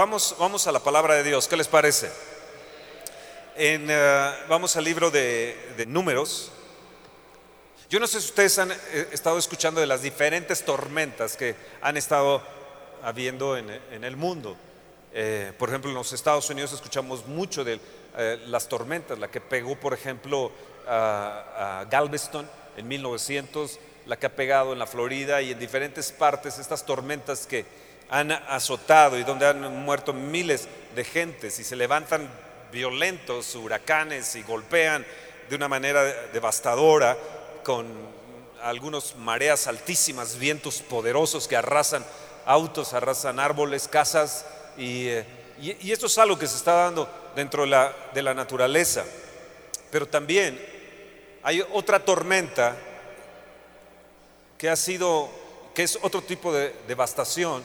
vamos, vamos a la palabra de Dios, ¿qué les parece? Eh, vamos al libro de, Números. Yo no sé si ustedes han eh, estado escuchando de las diferentes tormentas que han estado habiendo en, el mundo. Eh, por ejemplo, en los Estados Unidos escuchamos mucho de las tormentas, la que pegó, por ejemplo, a, a Galveston en 1900, la que ha pegado en la Florida y en diferentes partes, estas tormentas que han azotado y donde han muerto miles de gentes y se levantan violentos huracanes y golpean de una manera devastadora con algunos mareas altísimas, vientos poderosos que arrasan autos, arrasan árboles, casas y, eh, y- esto es algo que se está dando dentro de la, de la naturaleza. Pero también hay otra tormenta que ha sido, que es otro tipo de devastación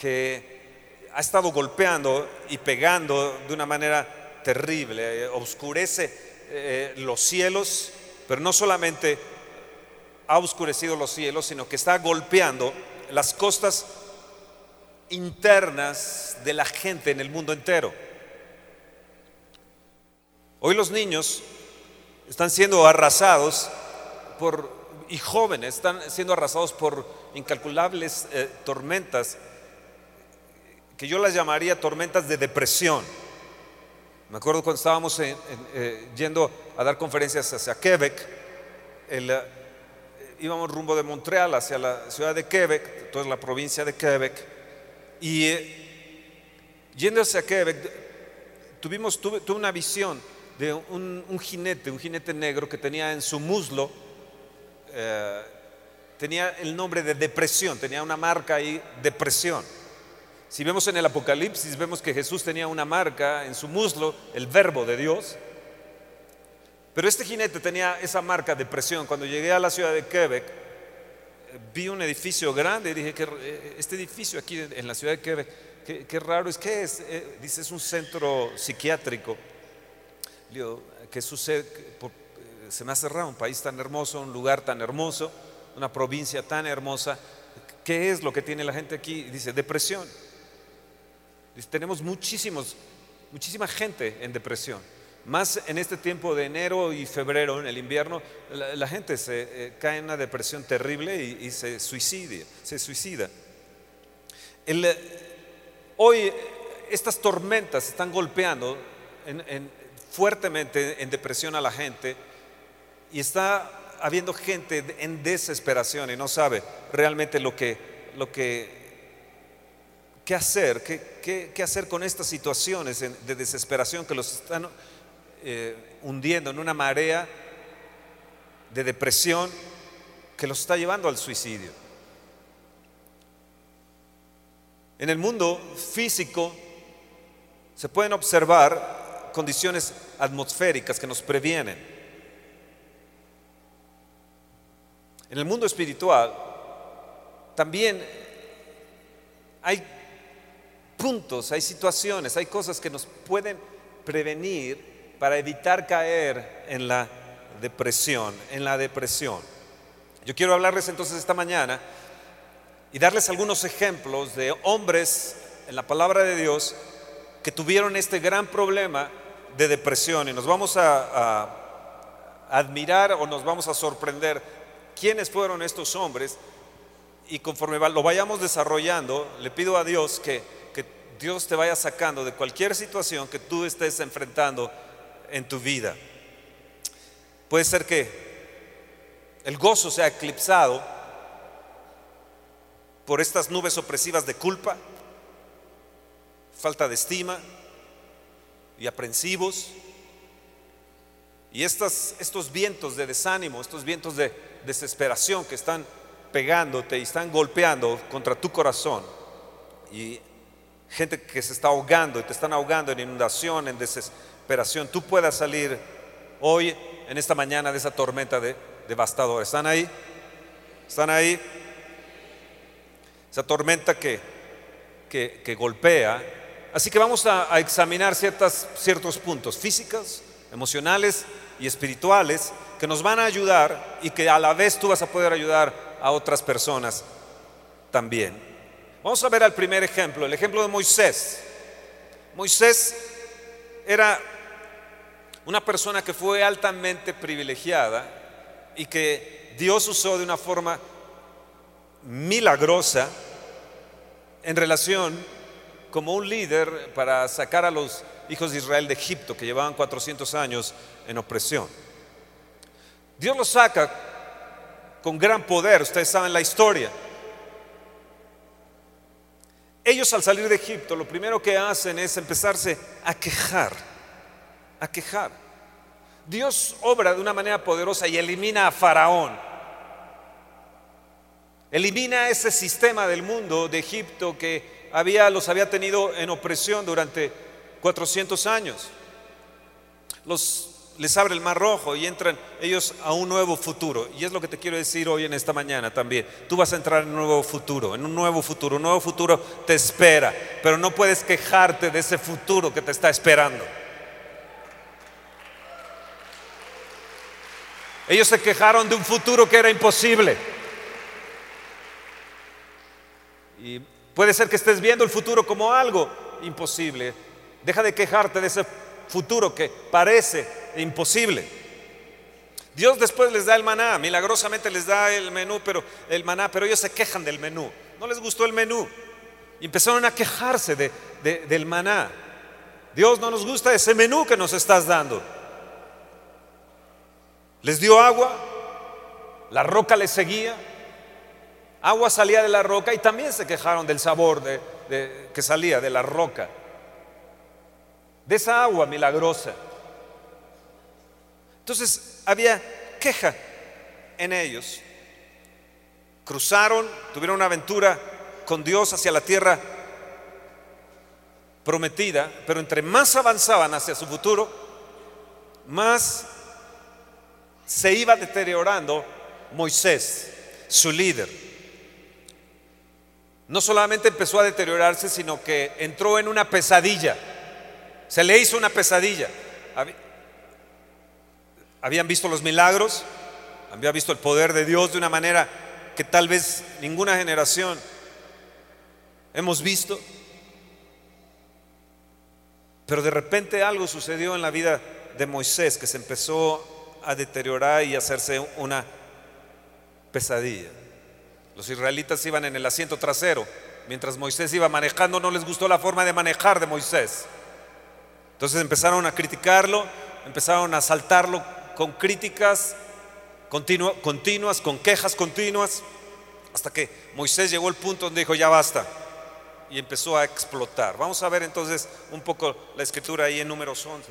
que ha estado golpeando y pegando de una manera terrible, eh, oscurece eh, los cielos, pero no solamente ha oscurecido los cielos, sino que está golpeando las costas internas de la gente en el mundo entero. Hoy los niños están siendo arrasados por, y jóvenes están siendo arrasados por incalculables eh, tormentas que yo las llamaría tormentas de depresión. Me acuerdo cuando estábamos eh, yendo a dar conferencias hacia Quebec, eh, íbamos rumbo de Montreal hacia la ciudad de Quebec, toda la provincia de Quebec, y eh, yendo hacia Quebec, tuvimos, tuve, tuve una visión de un, un jinete, un jinete negro que tenía en su muslo, tenía el nombre de depresión, tenía una marca ahí, depresión. Si vemos en el Apocalipsis, vemos que Jesús tenía una marca en su muslo, el verbo de Dios. Pero este jinete tenía esa marca de presión. Cuando llegué a la ciudad de Quebec, eh, vi un edificio grande y dije que eh, este edificio aquí en la ciudad de Quebec, qué, raro es, ¿qué es? Eh, dice, es un centro psiquiátrico. Digo, ¿qué sucede? ¿Qué- por- eh, se me hace raro, un país tan hermoso, un lugar tan hermoso, una provincia tan hermosa. ¿Qué es lo que tiene la gente aquí? Dice, depresión. Tenemos muchísimos, muchísima gente en depresión. Más en este tiempo de enero y febrero, en el invierno, la, gente se eh, cae en una depresión terrible y, se suicida. Hoy estas tormentas están golpeando en- en- fuertemente en depresión a la gente y está habiendo gente en desesperación y no sabe realmente lo que, lo que qué hacer, qué, qué- hacer con estas situaciones de desesperación que los están eh, hundiendo en una marea de depresión que los está llevando al suicidio. En el mundo físico se pueden observar condiciones atmosféricas que nos previenen. En el mundo espiritual también hay puntos, hay situaciones, hay cosas que nos pueden prevenir para evitar caer en la depresión, en la depresión. Yo quiero hablarles entonces esta mañana y darles algunos ejemplos de hombres en la palabra de Dios que tuvieron este gran problema de depresión y nos vamos a, a admirar o nos vamos a sorprender quiénes fueron estos hombres y conforme lo vayamos desarrollando, le pido a Dios que Dios te vaya sacando de cualquier situación que tú estés enfrentando en tu vida. Puede ser que el gozo sea eclipsado por estas nubes opresivas de culpa, falta de estima y aprensivos. Y estos vientos de desánimo, estos vientos de desesperación que están pegándote y están golpeando contra tu corazón. Y gente que se está ahogando y te están ahogando en inundación, en desesperación. Tú puedas salir hoy, en esta mañana, de esa tormenta de, devastadora. ¿Están ahí? ¿Están ahí? Esa tormenta que, que, golpea. Así que vamos a, a examinar ciertas, ciertos puntos físicos, emocionales y espirituales que nos van a ayudar y que a la vez tú vas a poder ayudar a otras personas también. Vamos a ver al primer ejemplo, el ejemplo de Moisés. Moisés era una persona que fue altamente privilegiada y que Dios usó de una forma milagrosa en relación como un líder para sacar a los hijos de Israel de Egipto que llevaban 400 años en opresión. Dios los saca con gran poder, ustedes saben la historia. Ellos al salir de Egipto lo primero que hacen es empezarse a quejar, a quejar. Dios obra de una manera poderosa y elimina a Faraón. Elimina ese sistema del mundo de Egipto que había, los había tenido en opresión durante 400 años. Les abre el mar rojo y entran ellos a un nuevo futuro. Y es lo que te quiero decir hoy en esta mañana también. Tú vas a entrar en un nuevo futuro, en un nuevo futuro. Un nuevo futuro te espera, pero no puedes quejarte de ese futuro que te está esperando. Ellos se quejaron de un futuro que era imposible. Y puede ser que estés viendo el futuro como algo imposible. Deja de quejarte de ese futuro que parece imposible. Dios después les da el maná, milagrosamente les da el menú, pero el maná, pero ellos se quejan del menú. No les gustó el menú. Y empezaron a quejarse de, del maná. Dios no nos gusta ese menú que nos estás dando. Les dio agua, la roca les seguía, agua salía de la roca y también se quejaron del sabor de, que salía de la roca de esa agua milagrosa. Entonces había queja en ellos. Cruzaron, tuvieron una aventura con Dios hacia la tierra prometida, pero entre más avanzaban hacia su futuro, más se iba deteriorando Moisés, su líder. No solamente empezó a deteriorarse, sino que entró en una pesadilla. Se le hizo una pesadilla. Habían visto los milagros, habían visto el poder de Dios de una manera que tal vez ninguna generación hemos visto. Pero de repente algo sucedió en la vida de Moisés que se empezó a deteriorar y a hacerse una pesadilla. Los israelitas iban en el asiento trasero, mientras Moisés iba manejando, no les gustó la forma de manejar de Moisés. Entonces empezaron a criticarlo, empezaron a asaltarlo con críticas continuas, con quejas continuas, hasta que Moisés llegó al punto donde dijo, ya basta, y empezó a explotar. Vamos a ver entonces un poco la escritura ahí en números 11.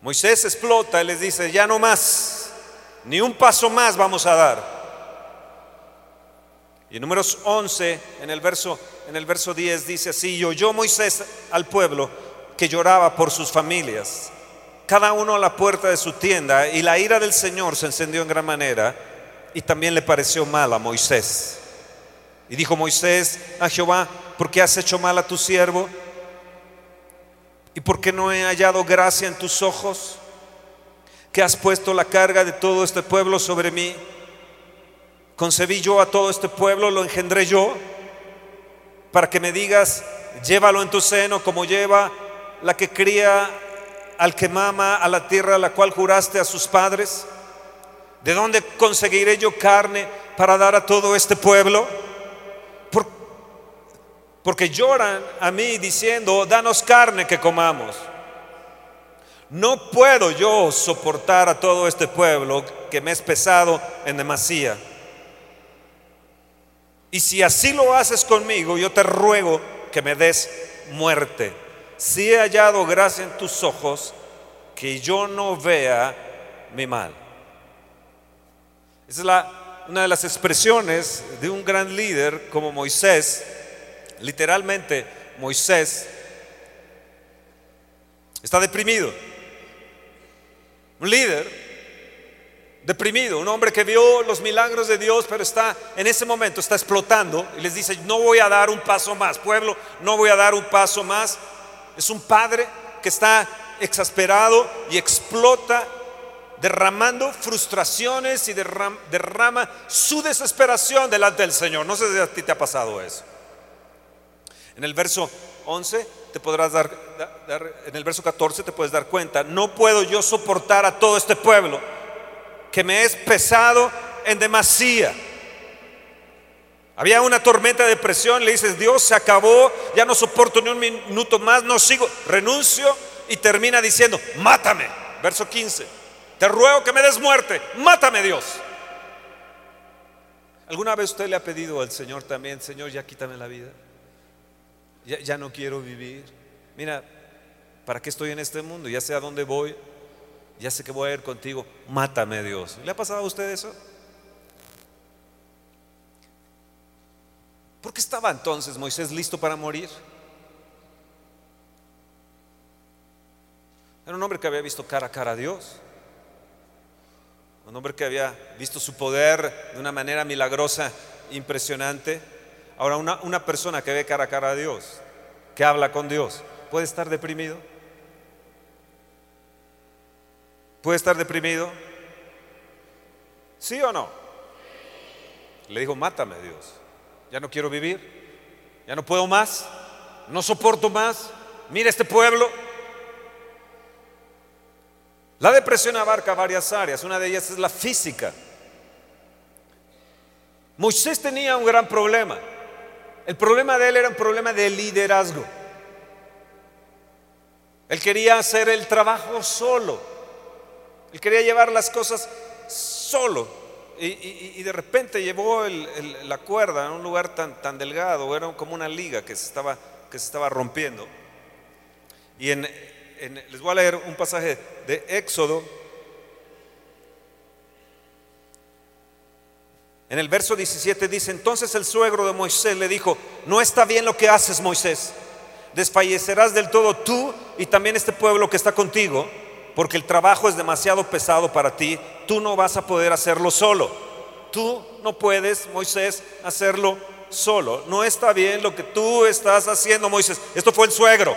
Moisés explota y les dice, ya no más, ni un paso más vamos a dar. Y en números 11, en el verso, en el verso 10 dice así, y oyó Moisés al pueblo que lloraba por sus familias, cada uno a la puerta de su tienda, y la ira del Señor se encendió en gran manera, y también le pareció mal a Moisés. Y dijo Moisés a Jehová, ¿por qué has hecho mal a tu siervo? ¿Y por qué no he hallado gracia en tus ojos? Que has puesto la carga de todo este pueblo sobre mí. Concebí yo a todo este pueblo, lo engendré yo, para que me digas, llévalo en tu seno como lleva la que cría al que mama a la tierra a la cual juraste a sus padres? ¿De dónde conseguiré yo carne para dar a todo este pueblo? porque lloran a mí diciendo, danos carne que comamos. No puedo yo soportar a todo este pueblo que me es pesado en demasía. Y si así lo haces conmigo, yo te ruego que me des muerte. Si he hallado gracia en tus ojos, que yo no vea mi mal. Esa es la, una de las expresiones de un gran líder como Moisés. Literalmente, Moisés está deprimido. Un líder deprimido, un hombre que vio los milagros de Dios, pero está en ese momento está explotando y les dice, no voy a dar un paso más, pueblo, no voy a dar un paso más. Es un padre que está exasperado y explota derramando frustraciones y derrama su desesperación delante del Señor. No sé si a ti te ha pasado eso. En el verso 11 te podrás dar, en el verso 14 te puedes dar cuenta, no puedo yo soportar a todo este pueblo que me es pesado en demasía. Había una tormenta de presión, le dices, Dios se acabó, ya no soporto ni un minuto más, no sigo, renuncio y termina diciendo, mátame. Verso 15, te ruego que me des muerte, mátame Dios. ¿Alguna vez usted le ha pedido al Señor también, Señor, ya quítame la vida? Ya, ya no quiero vivir. Mira, ¿para qué estoy en este mundo? Ya sé a dónde voy, ya sé que voy a ir contigo, mátame Dios. ¿Le ha pasado a usted eso? ¿Por qué estaba entonces Moisés listo para morir? Era un hombre que había visto cara a cara a Dios. Un hombre que había visto su poder de una manera milagrosa, impresionante. Ahora, una, una persona que ve cara a cara a Dios, que habla con Dios, ¿puede estar deprimido? ¿Puede estar deprimido? ¿Sí o no? Le dijo, mátame Dios ya no quiero vivir, ya no puedo más, no soporto más, mira este pueblo. La depresión abarca varias áreas, una de ellas es la física. Moisés tenía un gran problema. El problema de él era un problema de liderazgo. Él quería hacer el trabajo solo. Él quería llevar las cosas solo y, de repente llevó la cuerda a un lugar tan, tan delgado, era como una liga que se estaba, rompiendo. Y en, les voy a leer un pasaje de Éxodo. En el verso 17 dice, entonces el suegro de Moisés le dijo, no está bien lo que haces Moisés, desfallecerás del todo tú y también este pueblo que está contigo porque el trabajo es demasiado pesado para ti, tú no vas a poder hacerlo solo. Tú no puedes, Moisés, hacerlo solo. No está bien lo que tú estás haciendo, Moisés. Esto fue el suegro.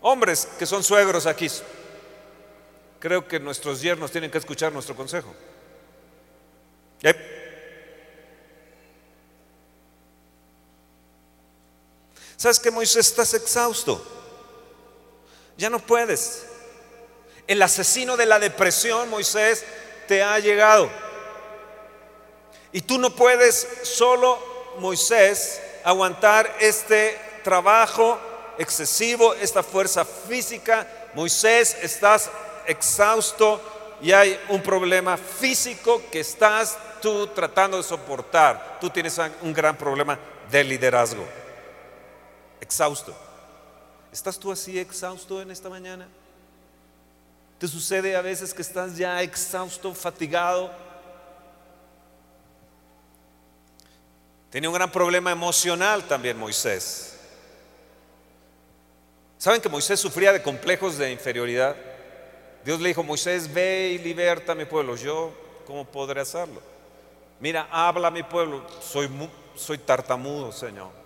Hombres que son suegros aquí, creo que nuestros yernos tienen que escuchar nuestro consejo. ¿Sabes que Moisés estás exhausto? Ya no puedes. El asesino de la depresión, Moisés, te ha llegado. Y tú no puedes solo, Moisés, aguantar este trabajo excesivo, esta fuerza física. Moisés, estás exhausto y hay un problema físico que estás tú tratando de soportar. Tú tienes un gran problema de liderazgo. Exhausto. ¿Estás tú así exhausto en esta mañana? ¿Te sucede a veces que estás ya exhausto, fatigado? Tenía un gran problema emocional también Moisés. ¿Saben que Moisés sufría de complejos de inferioridad? Dios le dijo, Moisés, ve y liberta a mi pueblo. Yo, ¿cómo podré hacerlo? Mira, habla a mi pueblo. Soy, soy tartamudo, Señor.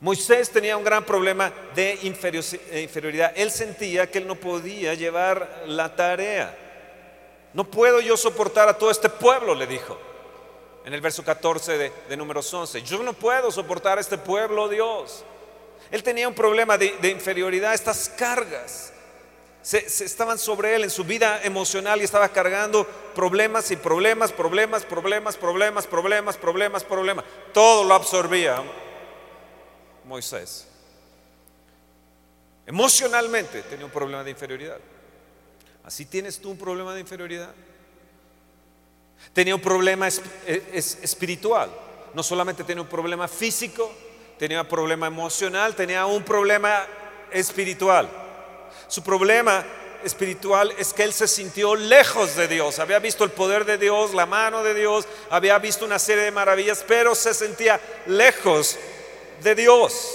Moisés tenía un gran problema de eh, inferioridad. Él sentía que él no podía llevar la tarea. No puedo yo soportar a todo este pueblo, le dijo. En el verso 14 de, de números 11. Yo no puedo soportar a este pueblo, Dios. Él tenía un problema de, inferioridad. Estas cargas se, se, estaban sobre él en su vida emocional y estaba cargando problemas y problemas, problemas, problemas, problemas, problemas, problemas, problemas. Todo lo absorbía. Moisés. Emocionalmente tenía un problema de inferioridad. ¿Así tienes tú un problema de inferioridad? Tenía un problema espiritual. No solamente tenía un problema físico, tenía un problema emocional, tenía un problema espiritual. Su problema espiritual es que él se sintió lejos de Dios. Había visto el poder de Dios, la mano de Dios, había visto una serie de maravillas, pero se sentía lejos de Dios.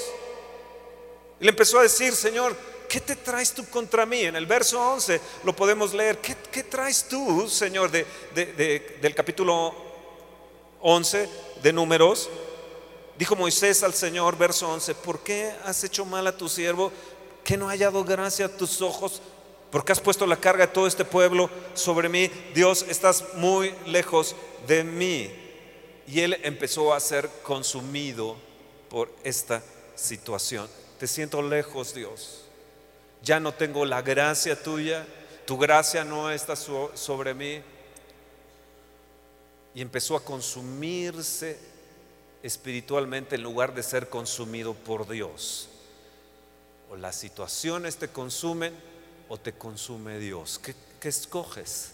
Y le empezó a decir, Señor, ¿qué te traes tú contra mí? En el verso 11 lo podemos leer. ¿Qué, traes tú, Señor, de, del capítulo 11 de números? Dijo Moisés al Señor, verso 11, ¿por qué has hecho mal a tu siervo que no haya dado gracia a tus ojos porque has puesto la carga de todo este pueblo sobre mí. Dios, estás muy lejos de mí. Y él empezó a ser consumido por esta situación. Te siento lejos, Dios. Ya no tengo la gracia tuya. Tu gracia no está sobre mí. Y empezó a consumirse espiritualmente en lugar de ser consumido por Dios. O las situaciones te consumen o te consume Dios. ¿Qué, escoges?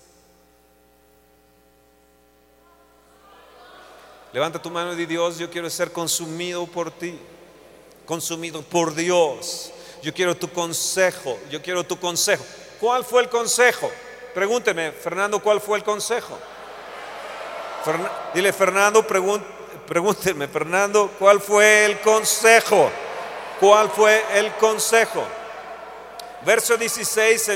Levanta tu mano y di Dios, yo quiero ser consumido por ti, consumido por Dios. Yo quiero tu consejo, yo quiero tu consejo. ¿Cuál fue el consejo? Pregúnteme, Fernando, ¿cuál fue el consejo? dile, Fernando, pregúnteme, Fernando, ¿cuál fue el consejo? ¿Cuál fue el consejo? Verso 16,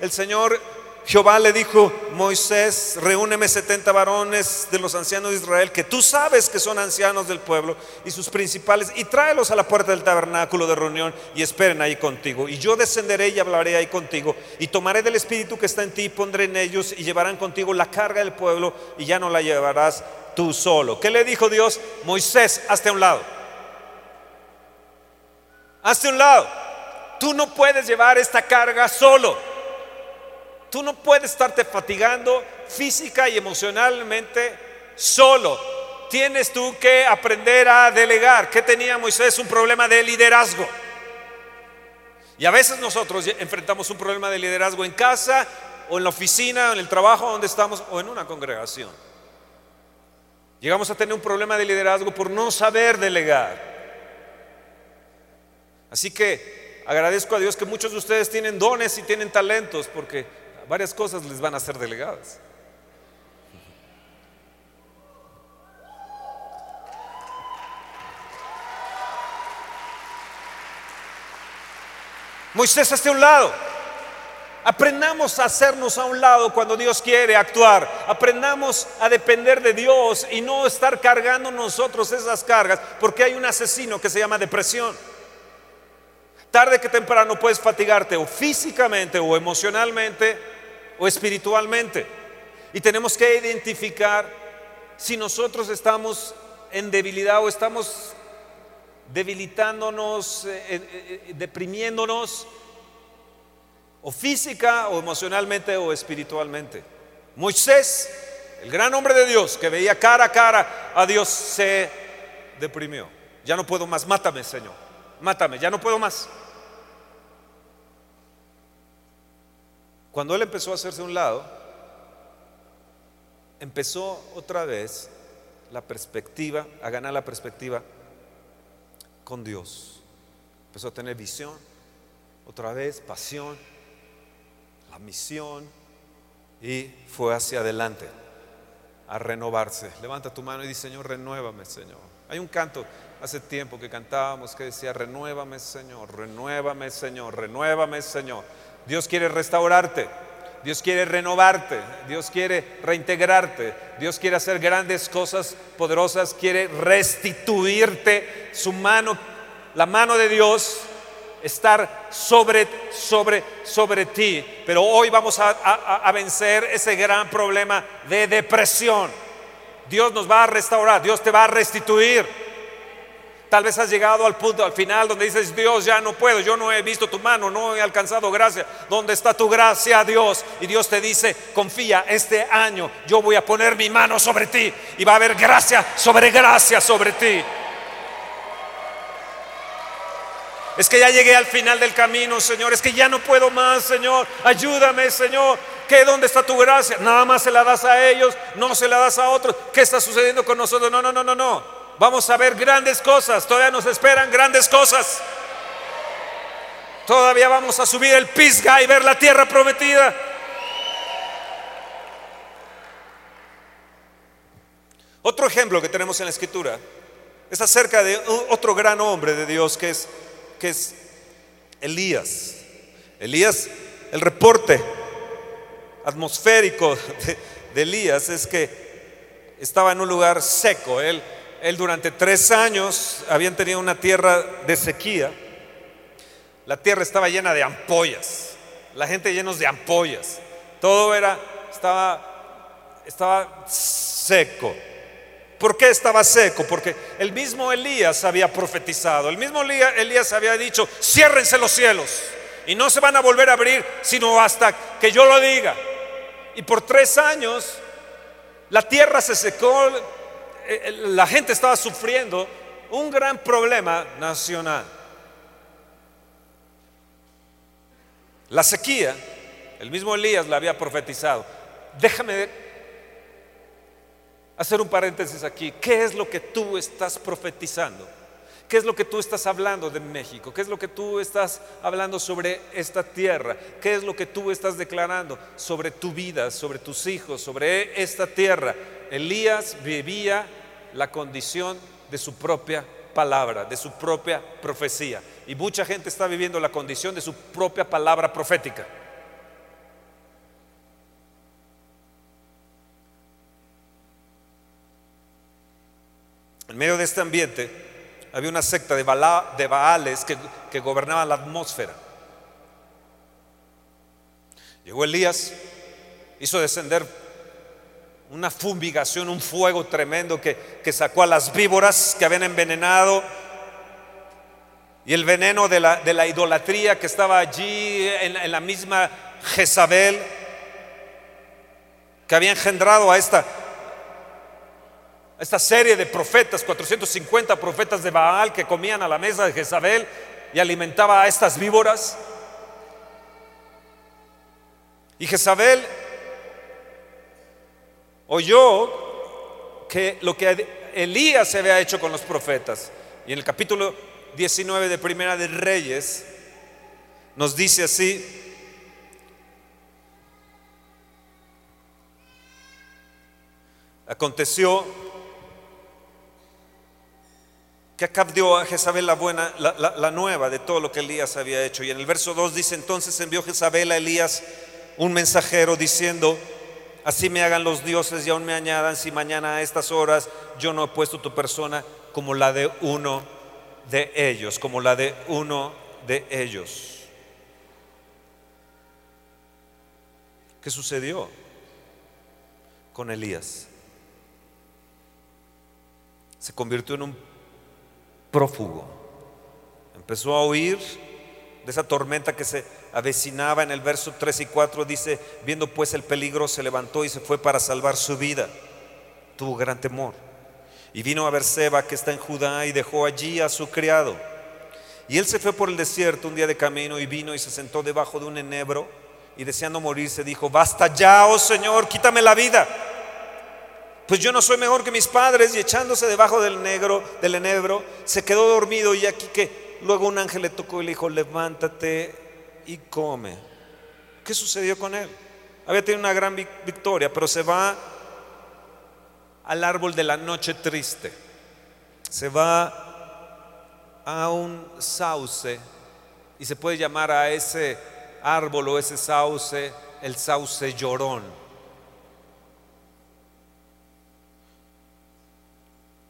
el, Señor Jehová le dijo, Moisés, reúneme 70 varones de los ancianos de Israel, que tú sabes que son ancianos del pueblo y sus principales, y tráelos a la puerta del tabernáculo de reunión y esperen ahí contigo. Y yo descenderé y hablaré ahí contigo, y tomaré del espíritu que está en ti y pondré en ellos, y llevarán contigo la carga del pueblo, y ya no la llevarás tú solo. ¿Qué le dijo Dios? Moisés, hazte a un lado. Hazte a un lado. Tú no puedes llevar esta carga solo. Tú no puedes estarte fatigando física y emocionalmente solo. Tienes tú que aprender a delegar. ¿Qué tenía Moisés? Un problema de liderazgo. Y a veces nosotros enfrentamos un problema de liderazgo en casa o en la oficina, o en el trabajo donde estamos o en una congregación. Llegamos a tener un problema de liderazgo por no saber delegar. Así que agradezco a Dios que muchos de ustedes tienen dones y tienen talentos porque varias cosas les van a ser delegadas. Moisés hacia un lado. Aprendamos a hacernos a un lado cuando Dios quiere actuar. Aprendamos a depender de Dios y no estar cargando nosotros esas cargas porque hay un asesino que se llama depresión. Tarde que temprano puedes fatigarte o físicamente o emocionalmente o espiritualmente. Y tenemos que identificar si nosotros estamos en debilidad o estamos debilitándonos, eh, eh, eh, deprimiéndonos, o física o emocionalmente o espiritualmente. Moisés, el gran hombre de Dios que veía cara a cara a Dios, se deprimió. Ya no puedo más, mátame Señor, mátame, ya no puedo más. Cuando él empezó a hacerse a un lado, empezó otra vez la perspectiva, a ganar la perspectiva con Dios. Empezó a tener visión, otra vez pasión, la misión y fue hacia adelante a renovarse. Levanta tu mano y dice, Señor, renuévame, Señor. Hay un canto hace tiempo que cantábamos que decía, renuévame, Señor, renuévame, Señor, renuévame, Señor. Dios quiere restaurarte. Dios quiere renovarte, Dios quiere reintegrarte, Dios quiere hacer grandes cosas poderosas, quiere restituirte su mano, la mano de Dios estar sobre, sobre, sobre ti. Pero hoy vamos a, a vencer ese gran problema de depresión. Dios nos va a restaurar, Dios te va a restituir. Tal vez has llegado al punto, al final, donde dices, Dios, ya no puedo, yo no he visto tu mano, no he alcanzado gracia. ¿Dónde está tu gracia, Dios? Y Dios te dice, confía, este año yo voy a poner mi mano sobre ti y va a haber gracia sobre gracia sobre ti. Es que ya llegué al final del camino, Señor. Es que ya no puedo más, Señor. Ayúdame, Señor. ¿Qué? ¿Dónde está tu gracia? Nada más se la das a ellos, no se la das a otros. ¿Qué está sucediendo con nosotros? No, no, no, no, no. Vamos a ver grandes cosas, todavía nos esperan grandes cosas. Todavía vamos a subir el Pisga y ver la tierra prometida. Otro ejemplo que tenemos en la escritura es acerca de otro gran hombre de Dios que es, que es Elías. Elías, el reporte atmosférico de, de Elías es que estaba en un lugar seco. Él él durante tres años habían tenido una tierra de sequía. La tierra estaba llena de ampollas. la gente llenos de ampollas. Todo era, estaba, estaba seco. ¿Por qué estaba seco? Porque el mismo Elías había profetizado, el mismo Elías había dicho, ciérrense los cielos y no se van a volver a abrir sino hasta que yo lo diga. Y por tres años la tierra se secó, la gente estaba sufriendo un gran problema nacional. La sequía, el mismo Elías la había profetizado. Déjame hacer un paréntesis aquí. ¿Qué es lo que tú estás profetizando? ¿Qué es lo que tú estás hablando de México? ¿Qué es lo que tú estás hablando sobre esta tierra? ¿Qué es lo que tú estás declarando sobre tu vida, sobre tus hijos, sobre esta tierra? Elías vivía la condición de su propia palabra, de su propia profecía. Y mucha gente está viviendo la condición de su propia palabra profética. En medio de este ambiente, había una secta de, Baales que, que gobernaba la atmósfera. Llegó Elías, hizo descender una fumigación, un fuego tremendo que, que, sacó a las víboras que habían envenenado y el veneno de la, de la idolatría que estaba allí en, en la misma Jezabel, que había engendrado a esta esta serie de profetas, 450 profetas de Baal que comían a la mesa de Jezabel y alimentaba a estas víboras. Y Jezabel oyó que lo que Elías se había hecho con los profetas. Y en el capítulo 19 de Primera de Reyes nos dice así, aconteció que Acab dio a Jezabel la buena, la, nueva de todo lo que Elías había hecho. Y en el verso 2 dice, entonces envió Jezabel a Elías un mensajero diciendo, así me hagan los dioses y aún me añadan si mañana a estas horas yo no he puesto tu persona como la de uno de ellos, como la de uno de ellos. ¿Qué sucedió con Elías? Se convirtió en un prófugo. Empezó a huir de esa tormenta que se avecinaba en el verso 3 y 4 dice, viendo pues el peligro, se levantó y se fue para salvar su vida. Tuvo gran temor. Y vino a Berseba, que está en Judá, y dejó allí a su criado. Y él se fue por el desierto un día de camino y vino y se sentó debajo de un enebro y deseando morirse dijo, basta ya, oh Señor, quítame la vida pues yo no soy mejor que mis padres y echándose debajo del negro, del enebro, se quedó dormido y aquí que luego un ángel le tocó y le dijo, levántate y come. ¿Qué sucedió con él? Había tenido una gran victoria, pero se va al árbol de la noche triste. Se va a un sauce y se puede llamar a ese árbol o ese sauce el sauce llorón.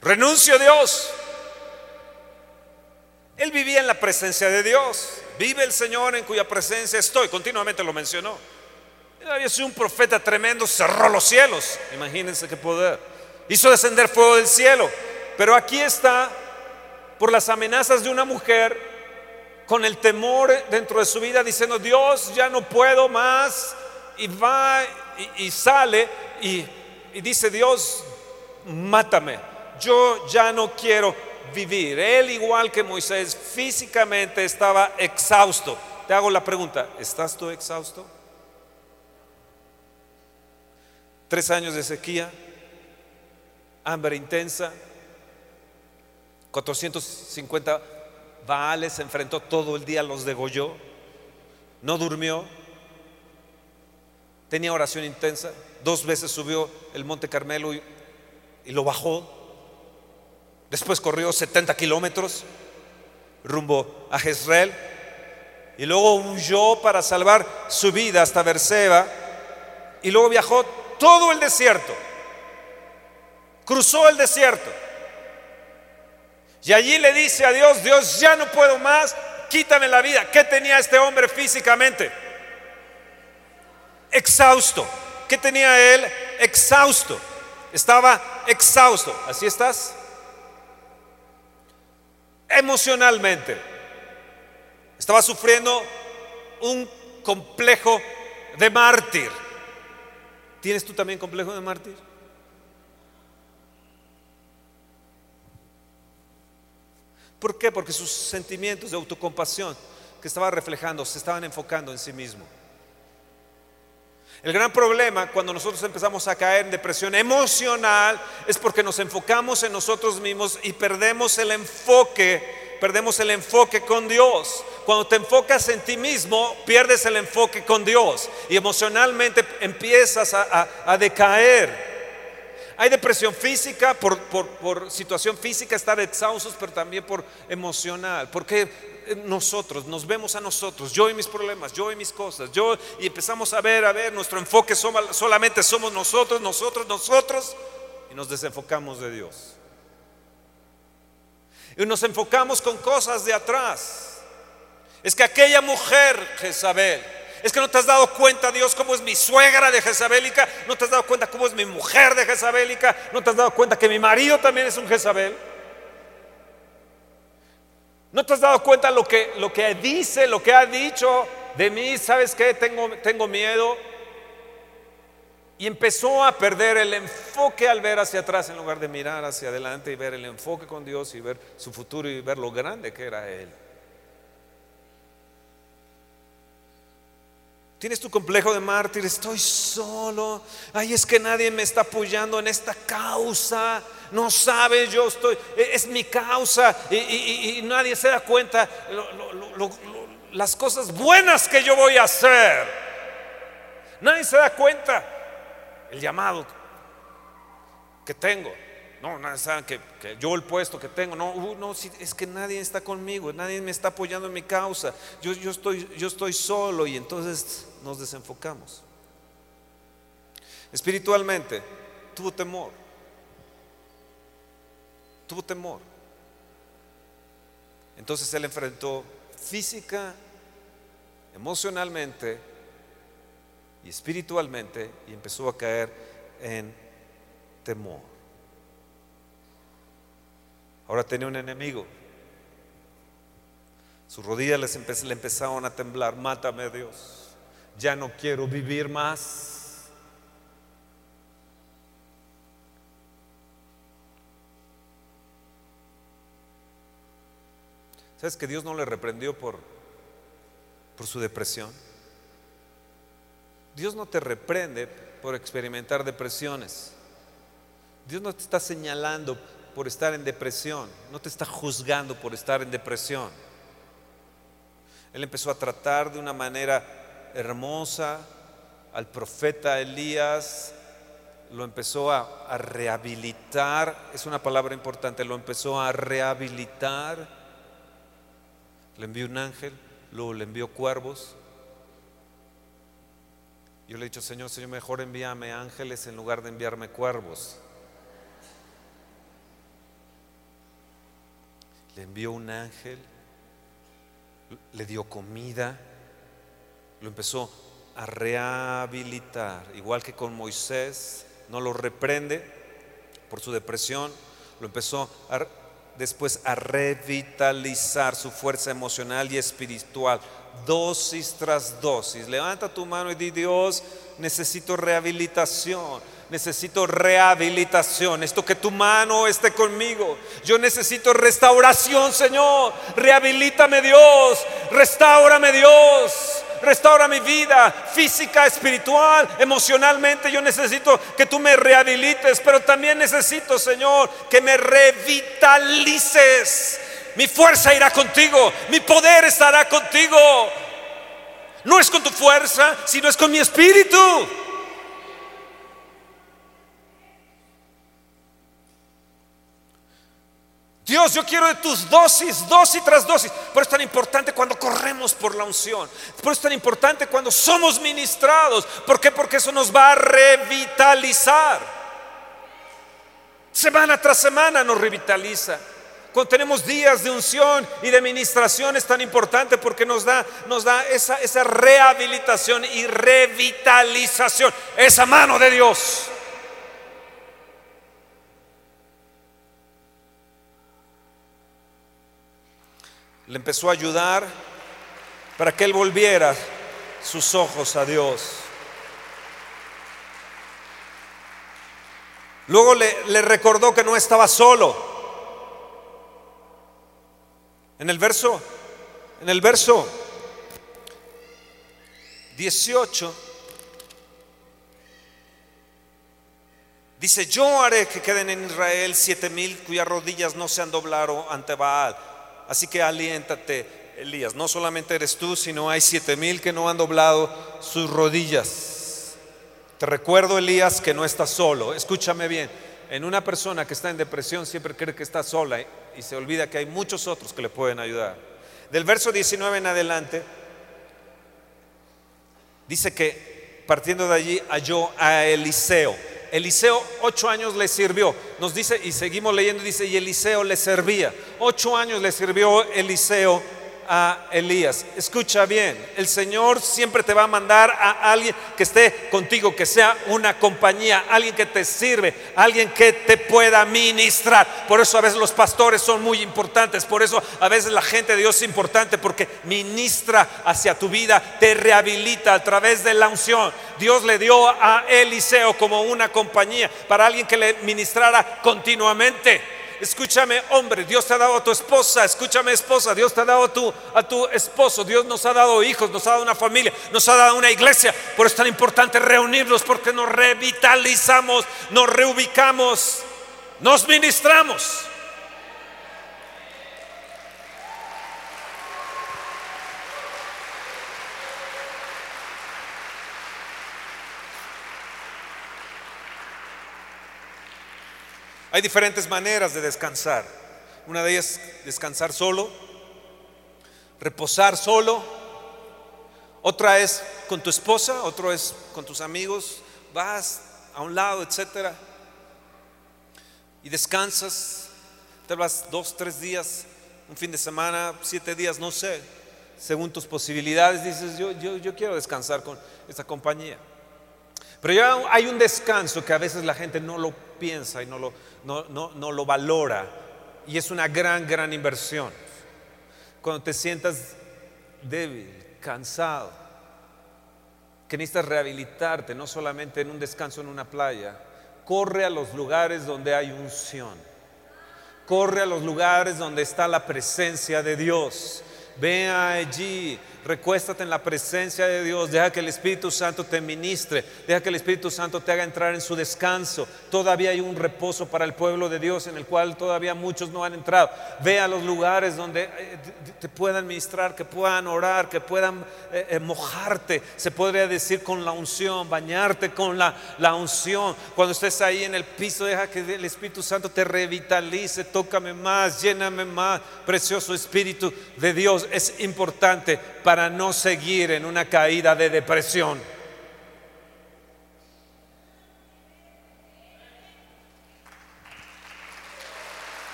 Renuncio a Dios. Él vivía en la presencia de Dios. Vive el Señor en cuya presencia estoy. Continuamente lo mencionó. Él había sido un profeta tremendo, cerró los cielos. Imagínense qué poder. Hizo descender fuego del cielo. Pero aquí está por las amenazas de una mujer con el temor dentro de su vida diciendo, Dios, ya no puedo más. Y va y, sale y dice, Dios, mátame yo ya no quiero vivir. Él, igual que Moisés, físicamente estaba exhausto. Te hago la pregunta, ¿estás tú exhausto? Tres años de sequía, hambre intensa, 450 Baales se enfrentó todo el día, los degolló, no durmió, tenía oración intensa, dos veces subió el Monte Carmelo y, y lo bajó, Después corrió 70 kilómetros rumbo a Jezreel y luego huyó para salvar su vida hasta Berseba y luego viajó todo el desierto. Cruzó el desierto. Y allí le dice a Dios, Dios, ya no puedo más, quítame la vida. ¿Qué tenía este hombre físicamente? exhausto. ¿Qué tenía él? Exhausto. Estaba exhausto. ¿Así estás? Emocionalmente. Estaba sufriendo un complejo de mártir. ¿Tienes tú también complejo de mártir? ¿Por qué? Porque sus sentimientos de autocompasión que estaba reflejando se estaban enfocando en sí mismo. El gran problema cuando nosotros empezamos a caer en depresión emocional es porque nos enfocamos en nosotros mismos y perdemos el enfoque, perdemos el enfoque con Dios. Cuando te enfocas en ti mismo, pierdes el enfoque con Dios y emocionalmente empiezas a, decaer. Hay depresión física por, situación física, estar exhaustos, pero también por emocional. Porque nosotros nos vemos a nosotros, yo y mis problemas, yo y mis cosas, yo y empezamos a ver, a ver, nuestro enfoque solamente somos nosotros, nosotros, nosotros, y nos desenfocamos de Dios. Y nos enfocamos con cosas de atrás. Es que aquella mujer, Jezabel, es que no te has dado cuenta, Dios, cómo es mi suegra de Jezabelica. No te has dado cuenta cómo es mi mujer de Jezabelica. No te has dado cuenta que mi marido también es un Jezabel. No te has dado cuenta lo que, lo que dice, lo que ha dicho de mí. ¿Sabes qué? Tengo, tengo miedo. Y empezó a perder el enfoque al ver hacia atrás en lugar de mirar hacia adelante y ver el enfoque con Dios y ver su futuro y ver lo grande que era Él. Tienes tu complejo de mártir, estoy solo. Ay, es que nadie me está apoyando en esta causa. No sabes, yo estoy, e, es mi causa y, nadie se da cuenta las cosas buenas que yo voy a hacer. Nadie se da cuenta el llamado que tengo. No, nadie sabe que, yo el puesto que tengo. No, uh, no, es que nadie está conmigo, nadie me está apoyando en mi causa. Yo, yo, estoy, yo estoy solo y entonces nos desenfocamos. Espiritualmente, tuvo temor. Tuvo temor. Entonces él enfrentó física, emocionalmente y espiritualmente y empezó a caer en temor. Ahora tenía un enemigo. Sus rodillas le empezaron a temblar. Mátame, Dios ya no quiero vivir más. ¿Sabes que Dios no le reprendió por, por su depresión? Dios no te reprende por experimentar depresiones. Dios no te está señalando por estar en depresión, no te está juzgando por estar en depresión. Él empezó a tratar de una manera hermosa al profeta Elías, lo empezó a, rehabilitar, es una palabra importante, lo empezó a rehabilitar, le envió un ángel, luego le envió cuervos. Yo le he dicho, Señor, Señor, mejor envíame ángeles en lugar de enviarme cuervos. Le envió un ángel, le dio comida, lo empezó a rehabilitar, igual que con Moisés, no lo reprende por su depresión, lo empezó después a revitalizar su fuerza emocional y espiritual, dosis tras dosis. Levanta tu mano y di, Dios, necesito rehabilitación necesito rehabilitación. Esto que tu mano esté conmigo. Yo necesito restauración, Señor. Rehabilítame, Dios. Restaurame, Dios. Restaura mi vida física, espiritual, emocionalmente. Yo necesito que tú me rehabilites, pero también necesito, Señor, que me revitalices. Mi fuerza irá contigo, mi poder estará contigo. No es con tu fuerza, sino es con mi espíritu. Dios, yo quiero de tus dosis, dosis tras dosis. Por eso es tan importante cuando corremos por la unción. Por eso es tan importante cuando somos ministrados. ¿Por qué? Porque eso nos va a revitalizar. Semana tras semana nos revitaliza. Cuando tenemos días de unción y de ministración es tan importante porque nos da, nos da esa, esa rehabilitación y revitalización, esa mano de Dios. Le empezó a ayudar para que él volviera sus ojos a Dios. Luego le, le recordó que no estaba solo. En el verso, en el verso 18 dice, yo haré que queden en Israel siete mil cuyas rodillas no se han doblado ante Baal. Así que aliéntate, Elías. No solamente eres tú, sino hay siete mil que no han doblado sus rodillas. Te recuerdo, Elías, que no estás solo. Escúchame bien. En una persona que está en depresión siempre cree que está sola y se olvida que hay muchos otros que le pueden ayudar. Del verso 19 en adelante, dice que partiendo de allí halló a Eliseo. Eliseo ocho años le sirvió. Nos dice, y seguimos leyendo, dice, y Eliseo le servía. Ocho años le sirvió Eliseo a Elías. Escucha bien, el Señor siempre te va a mandar a alguien que esté contigo, que sea una compañía, alguien que te sirve, alguien que te pueda ministrar. Por eso a veces los pastores son muy importantes, por eso a veces la gente de Dios es importante porque ministra hacia tu vida, te rehabilita a través de la unción. Dios le dio a Eliseo como una compañía para alguien que le ministrara continuamente. Escúchame, hombre, Dios te ha dado a tu esposa. Escúchame, esposa, Dios te ha dado a tu, a tu esposo. Dios nos ha dado hijos, nos ha dado una familia, nos ha dado una iglesia. Por eso es tan importante reunirnos porque nos revitalizamos, nos reubicamos, nos ministramos. Hay diferentes maneras de descansar. Una de ellas es descansar solo, reposar solo. Otra es con tu esposa, otro es con tus amigos. Vas a un lado, etcétera. Y descansas. Te vas dos, tres días, un fin de semana, siete días, no sé. Según tus posibilidades, dices, yo, yo, yo quiero descansar con esta compañía. Pero ya hay un descanso que a veces la gente no lo piensa y no lo, no, lo valora. Y es una gran, gran inversión. Cuando te sientas débil, cansado, que necesitas rehabilitarte, no solamente en un descanso en una playa, corre a los lugares donde hay unción. Corre a los lugares donde está la presencia de Dios. Ve allí, recuéstate en la presencia de Dios, deja que el Espíritu Santo te ministre, deja que el Espíritu Santo te haga entrar en su descanso. Todavía hay un reposo para el pueblo de Dios en el cual todavía muchos no han entrado. Ve a los lugares donde eh, te puedan ministrar, que puedan orar, que puedan eh, eh, mojarte, se podría decir con la unción, bañarte con la, la unción. Cuando estés ahí en el piso, deja que el Espíritu Santo te revitalice, tócame más, lléname más, precioso Espíritu de Dios. Es importante para no seguir en una caída de depresión.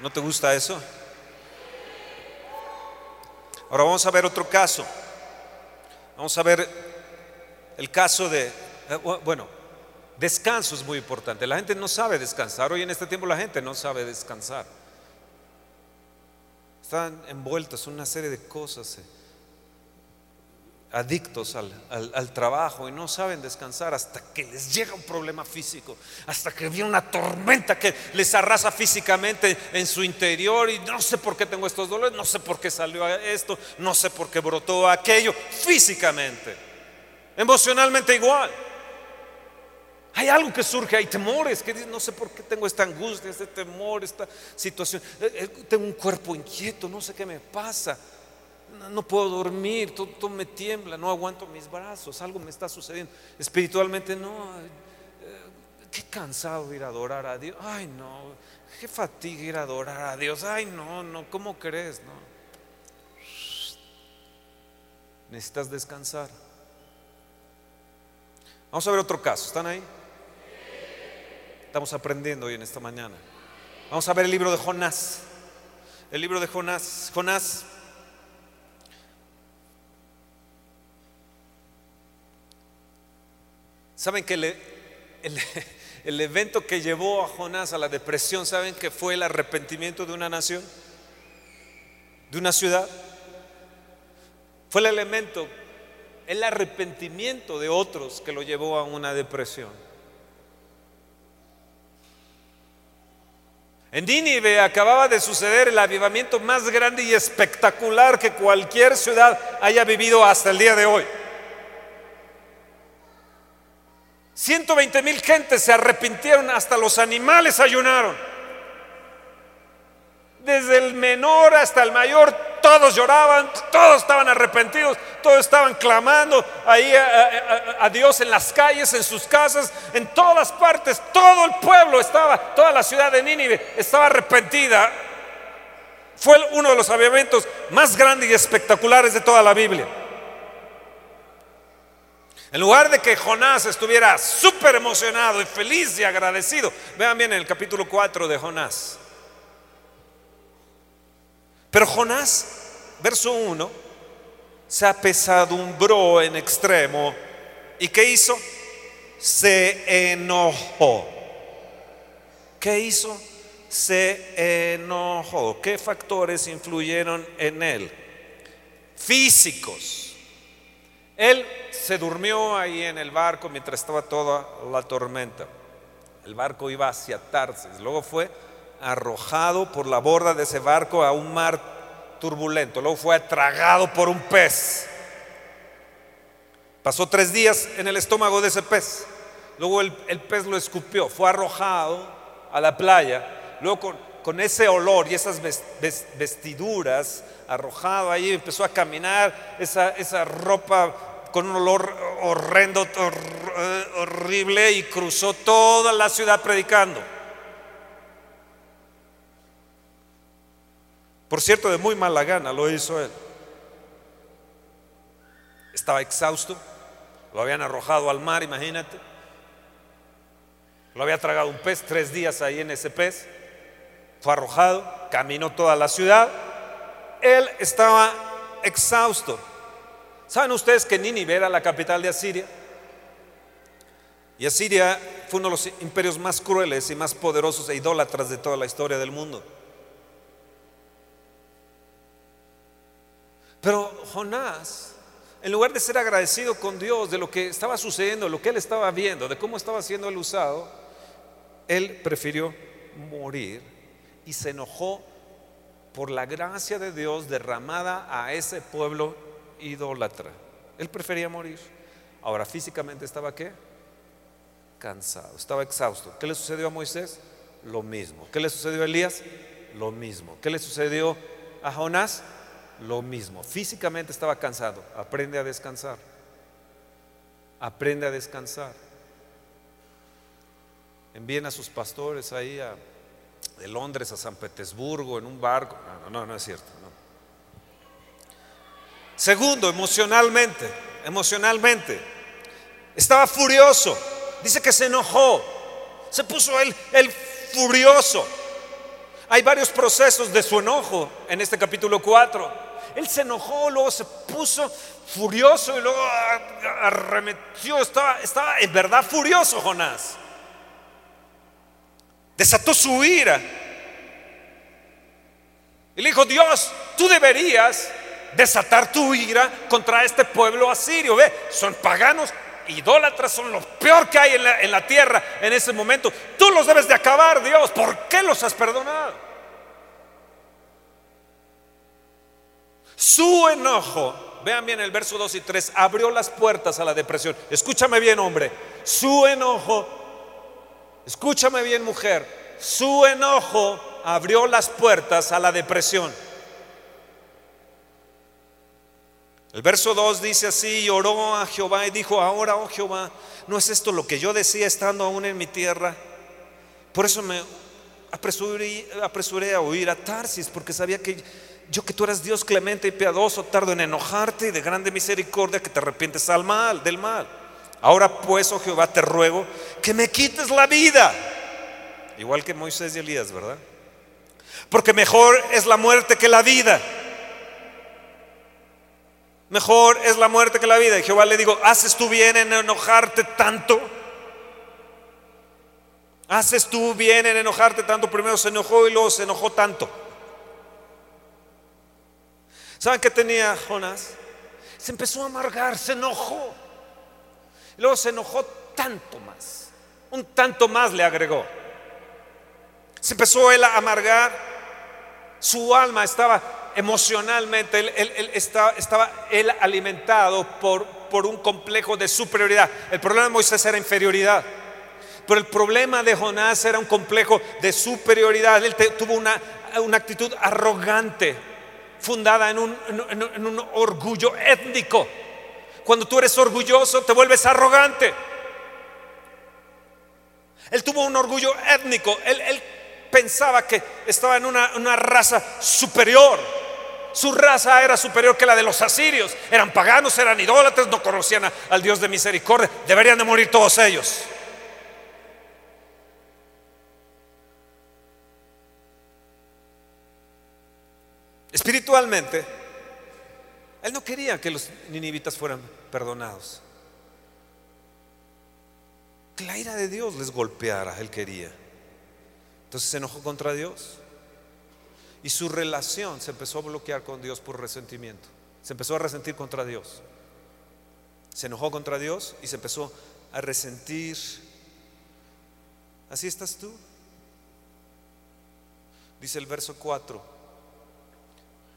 ¿No te gusta eso? Ahora vamos a ver otro caso. Vamos a ver el caso de, eh, bueno, Descanso es muy importante. La gente no sabe descansar. Hoy en este tiempo la gente no sabe descansar. Están envueltos en una serie de cosas, eh, adictos al, al, trabajo y no saben descansar hasta que les llega un problema físico, hasta que viene una tormenta que les arrasa físicamente en su interior y no sé por qué tengo estos dolores, no sé por qué salió esto, no sé por qué brotó aquello, físicamente, emocionalmente igual. Hay algo que surge, hay temores, que no sé por qué tengo esta angustia, este temor, esta situación. Eh, eh, tengo un cuerpo inquieto, no sé qué me pasa. No, puedo dormir, todo, me tiembla, no aguanto mis brazos, algo me está sucediendo. Espiritualmente no, eh, qué cansado ir a adorar a Dios. Ay, no, qué fatiga ir a adorar a Dios. Ay, no, no, ¿cómo crees? No. Necesitas descansar. Vamos a ver otro caso. ¿Están ahí? Estamos aprendiendo hoy en esta mañana. Vamos a ver el libro de Jonás. El libro de Jonás. Jonás. ¿Saben que el, el evento que llevó a Jonás a la depresión, ¿saben que fue el arrepentimiento de una nación? ¿De una ciudad? Fue el elemento, el arrepentimiento de otros que lo llevó a una depresión. En Nínive acababa de suceder el avivamiento más grande y espectacular que cualquier ciudad haya vivido hasta el día de hoy. 120 mil gentes se arrepintieron, hasta los animales ayunaron. Desde el menor hasta el mayor, todos lloraban, todos estaban arrepentidos, todos estaban clamando ahí a, Dios en las calles, en sus casas, en todas partes. Todo el pueblo estaba, toda la ciudad de Nínive estaba arrepentida. Fue uno de los avivamientos más grandes y espectaculares de toda la Biblia. En lugar de que Jonás estuviera súper emocionado y feliz y agradecido, vean bien en el capítulo 4 de Jonás. Pero Jonás, verso 1, se apesadumbró en extremo. ¿Y qué hizo? Se enojó. ¿Qué hizo? Se enojó. ¿Qué factores influyeron en él? Físicos. Él se durmió ahí en el barco mientras estaba toda la tormenta. El barco iba hacia Tarsis. Luego fue arrojado por la borda de ese barco a un mar turbulento. Luego fue tragado por un pez. Pasó tres días en el estómago de ese pez. Luego el, pez lo escupió. Fue arrojado a la playa. Luego con, ese olor y esas vestiduras, arrojado ahí, empezó a caminar esa, esa ropa con un olor horrendo, horrible y cruzó toda la ciudad predicando. Por cierto, de muy mala gana lo hizo él. Estaba exhausto, lo habían arrojado al mar, imagínate. Lo había tragado un pez, tres días ahí en ese pez. Fue arrojado, caminó toda la ciudad. Él estaba exhausto. ¿Saben ustedes que Nínive era la capital de Asiria? Y Asiria fue uno de los imperios más crueles y más poderosos e idólatras de toda la historia del mundo. Pero Jonás, en lugar de ser agradecido con Dios de lo que estaba sucediendo, lo que él estaba viendo, de cómo estaba siendo el usado, él prefirió morir y se enojó por la gracia de Dios derramada a ese pueblo idólatra. Él prefería morir. Ahora físicamente estaba qué? Cansado, estaba exhausto. ¿Qué le sucedió a Moisés? Lo mismo. ¿Qué le sucedió a Elías? Lo mismo. ¿Qué le sucedió a Jonás? Lo mismo. Físicamente estaba cansado. Aprende a descansar. Aprende a descansar. Envíen a sus pastores ahí de Londres a San Petersburgo en un barco. No, no, no es cierto. Segundo, emocionalmente. Emocionalmente. Estaba furioso. Dice que se enojó. Se puso él, él furioso. Hay varios procesos de su enojo en este capítulo 4. Él se enojó, luego se puso furioso y luego arremetió. Estaba, estaba en verdad furioso Jonás. Desató su ira. Y le dijo, Dios, tú deberías desatar tu ira contra este pueblo asirio. Ve, son paganos, idólatras, son lo peor que hay en la, en la tierra en ese momento. Tú los debes de acabar, Dios. ¿Por qué los has perdonado? Su enojo, vean bien el verso 2 y 3, abrió las puertas a la depresión. Escúchame bien, hombre. Su enojo, escúchame bien, mujer. Su enojo abrió las puertas a la depresión. El verso 2 dice así, oró a Jehová y dijo, ahora, oh Jehová, ¿no es esto lo que yo decía estando aún en mi tierra? Por eso me apresuré, apresuré a huir a Tarsis, porque sabía que yo que tú eres Dios clemente y piadoso, tardo en enojarte y de grande misericordia que te arrepientes al mal, del mal. Ahora pues, oh Jehová, te ruego que me quites la vida. Igual que Moisés y Elías, ¿verdad? Porque mejor es la muerte que la vida. Mejor es la muerte que la vida. Y Jehová le digo, ¿haces tú bien en enojarte tanto? ¿Haces tú bien en enojarte tanto? Primero se enojó y luego se enojó tanto. ¿Saben qué tenía Jonás? Se empezó a amargar, se enojó. Luego se enojó tanto más. Un tanto más le agregó. Se empezó él a amargar. Su alma estaba emocionalmente, él, estaba, estaba, él alimentado por, por un complejo de superioridad. El problema de Moisés era inferioridad. Pero el problema de Jonás era un complejo de superioridad. Él tuvo una, una, actitud arrogante, fundada en un, en un orgullo étnico. Cuando tú eres orgulloso, te vuelves arrogante. Él tuvo un orgullo étnico. Él, pensaba que estaba en una, una, raza superior. Su raza era superior que la de los asirios. Eran paganos, eran idólatras, no conocían al Dios de misericordia. Deberían de morir todos ellos. Espiritualmente, él no quería que los ninivitas fueran perdonados. Que la ira de Dios les golpeara, él quería. Entonces se enojó contra Dios. Y su relación se empezó a bloquear con Dios por resentimiento. Se empezó a resentir contra Dios. Se enojó contra Dios y se empezó a resentir. Así estás tú. Dice el verso 4.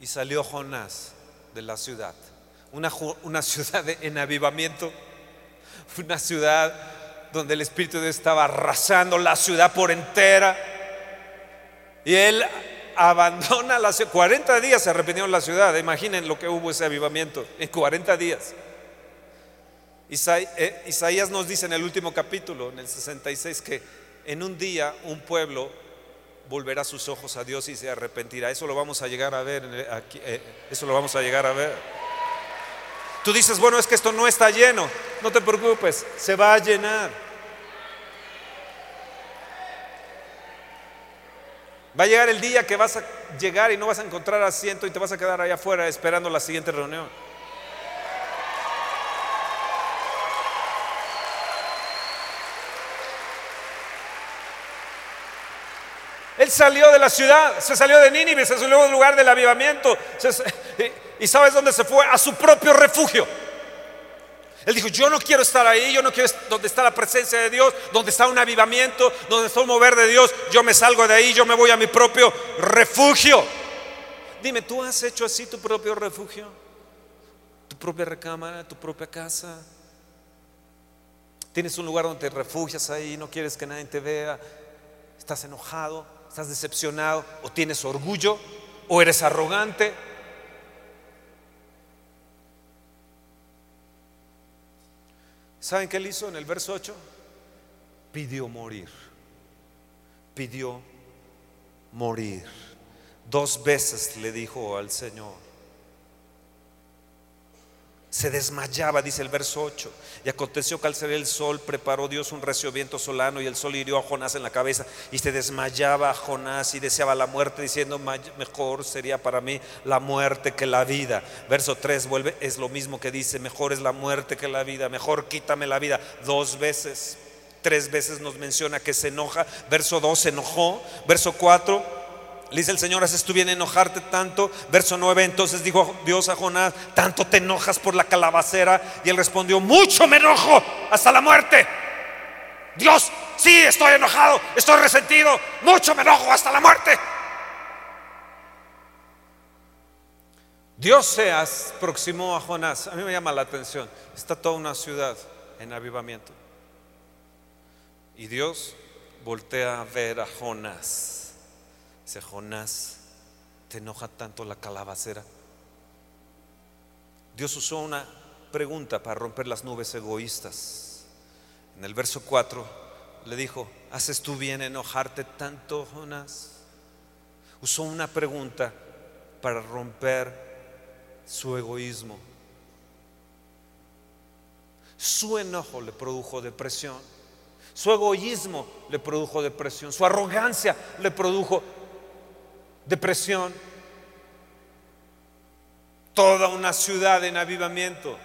Y salió Jonás de la ciudad. Una, una ciudad en avivamiento, una ciudad donde el Espíritu de Dios estaba arrasando la ciudad por entera. Y él abandona la ciudad. 40 días se arrepintió la ciudad. Imaginen lo que hubo ese avivamiento en 40 días. Eh, Isaías nos dice en el último capítulo, en el 66, que en un día un pueblo volverá sus ojos a Dios y se arrepentirá. Eso lo vamos a llegar a ver. Aquí, eh, eso lo vamos a llegar a ver. Tú dices, bueno, es que esto no está lleno. No te preocupes, se va a llenar. Va a llegar el día que vas a llegar y no vas a encontrar asiento y te vas a quedar allá afuera esperando la siguiente reunión. Él salió de la ciudad, se salió de Nínive, se salió del lugar del avivamiento. ¿Y sabes dónde se fue? A su propio refugio. Él dijo, yo no quiero estar ahí, yo no quiero donde está la presencia de Dios, donde está un avivamiento, donde está un mover de Dios. Yo me salgo de ahí, yo me voy a mi propio refugio. Dime, ¿tú has hecho así tu propio refugio? ¿Tu propia recámara, tu propia casa? ¿Tienes un lugar donde te refugias ahí, no quieres que nadie te vea? ¿Estás enojado? Estás decepcionado o tienes orgullo o eres arrogante. ¿Saben qué él hizo en el verso 8? Pidió morir. Pidió morir. Dos veces le dijo al Señor, se desmayaba, dice el verso 8. Y aconteció que al salir el sol, preparó Dios un recio viento solano y el sol hirió a Jonás en la cabeza y se desmayaba Jonás y deseaba la muerte, diciendo, mejor sería para mí la muerte que la vida. Verso 3 vuelve, es lo mismo que dice, mejor es la muerte que la vida, mejor quítame la vida. Dos veces, tres veces nos menciona que se enoja. Verso 2 se enojó. Verso 4 le dice el Señor, ¿haces tú bien enojarte tanto? Verso 9, entonces dijo Dios a Jonás, ¿tanto te enojas por la calabacera? Y él respondió, mucho me enojo hasta la muerte. Dios, sí, estoy enojado, estoy resentido, mucho me enojo hasta la muerte. Dios se aproximó a Jonás. A mí me llama la atención. Está toda una ciudad en avivamiento. Y Dios voltea a ver a Jonás. Dice Jonás, ¿te enoja tanto la calabacera? Dios usó una pregunta para romper las nubes egoístas. En el verso 4 le dijo, ¿haces tú bien enojarte tanto, Jonás? Usó una pregunta para romper su egoísmo. Su enojo le produjo depresión. Su egoísmo le produjo depresión. Su arrogancia le produjo depresión. Toda una ciudad en avivamiento.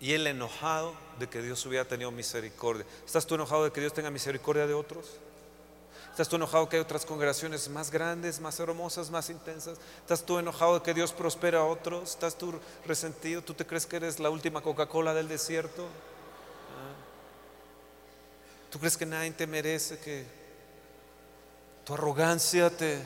Y él enojado de que Dios hubiera tenido misericordia. ¿Estás tú enojado de que Dios tenga misericordia de otros? ¿Estás tú enojado que hay otras congregaciones más grandes, más hermosas, más intensas? ¿Estás tú enojado de que Dios prospera a otros? ¿Estás tú resentido? ¿Tú te crees que eres la última Coca-Cola del desierto? ¿Ah? ¿Tú crees que nadie te merece que tu arrogancia te...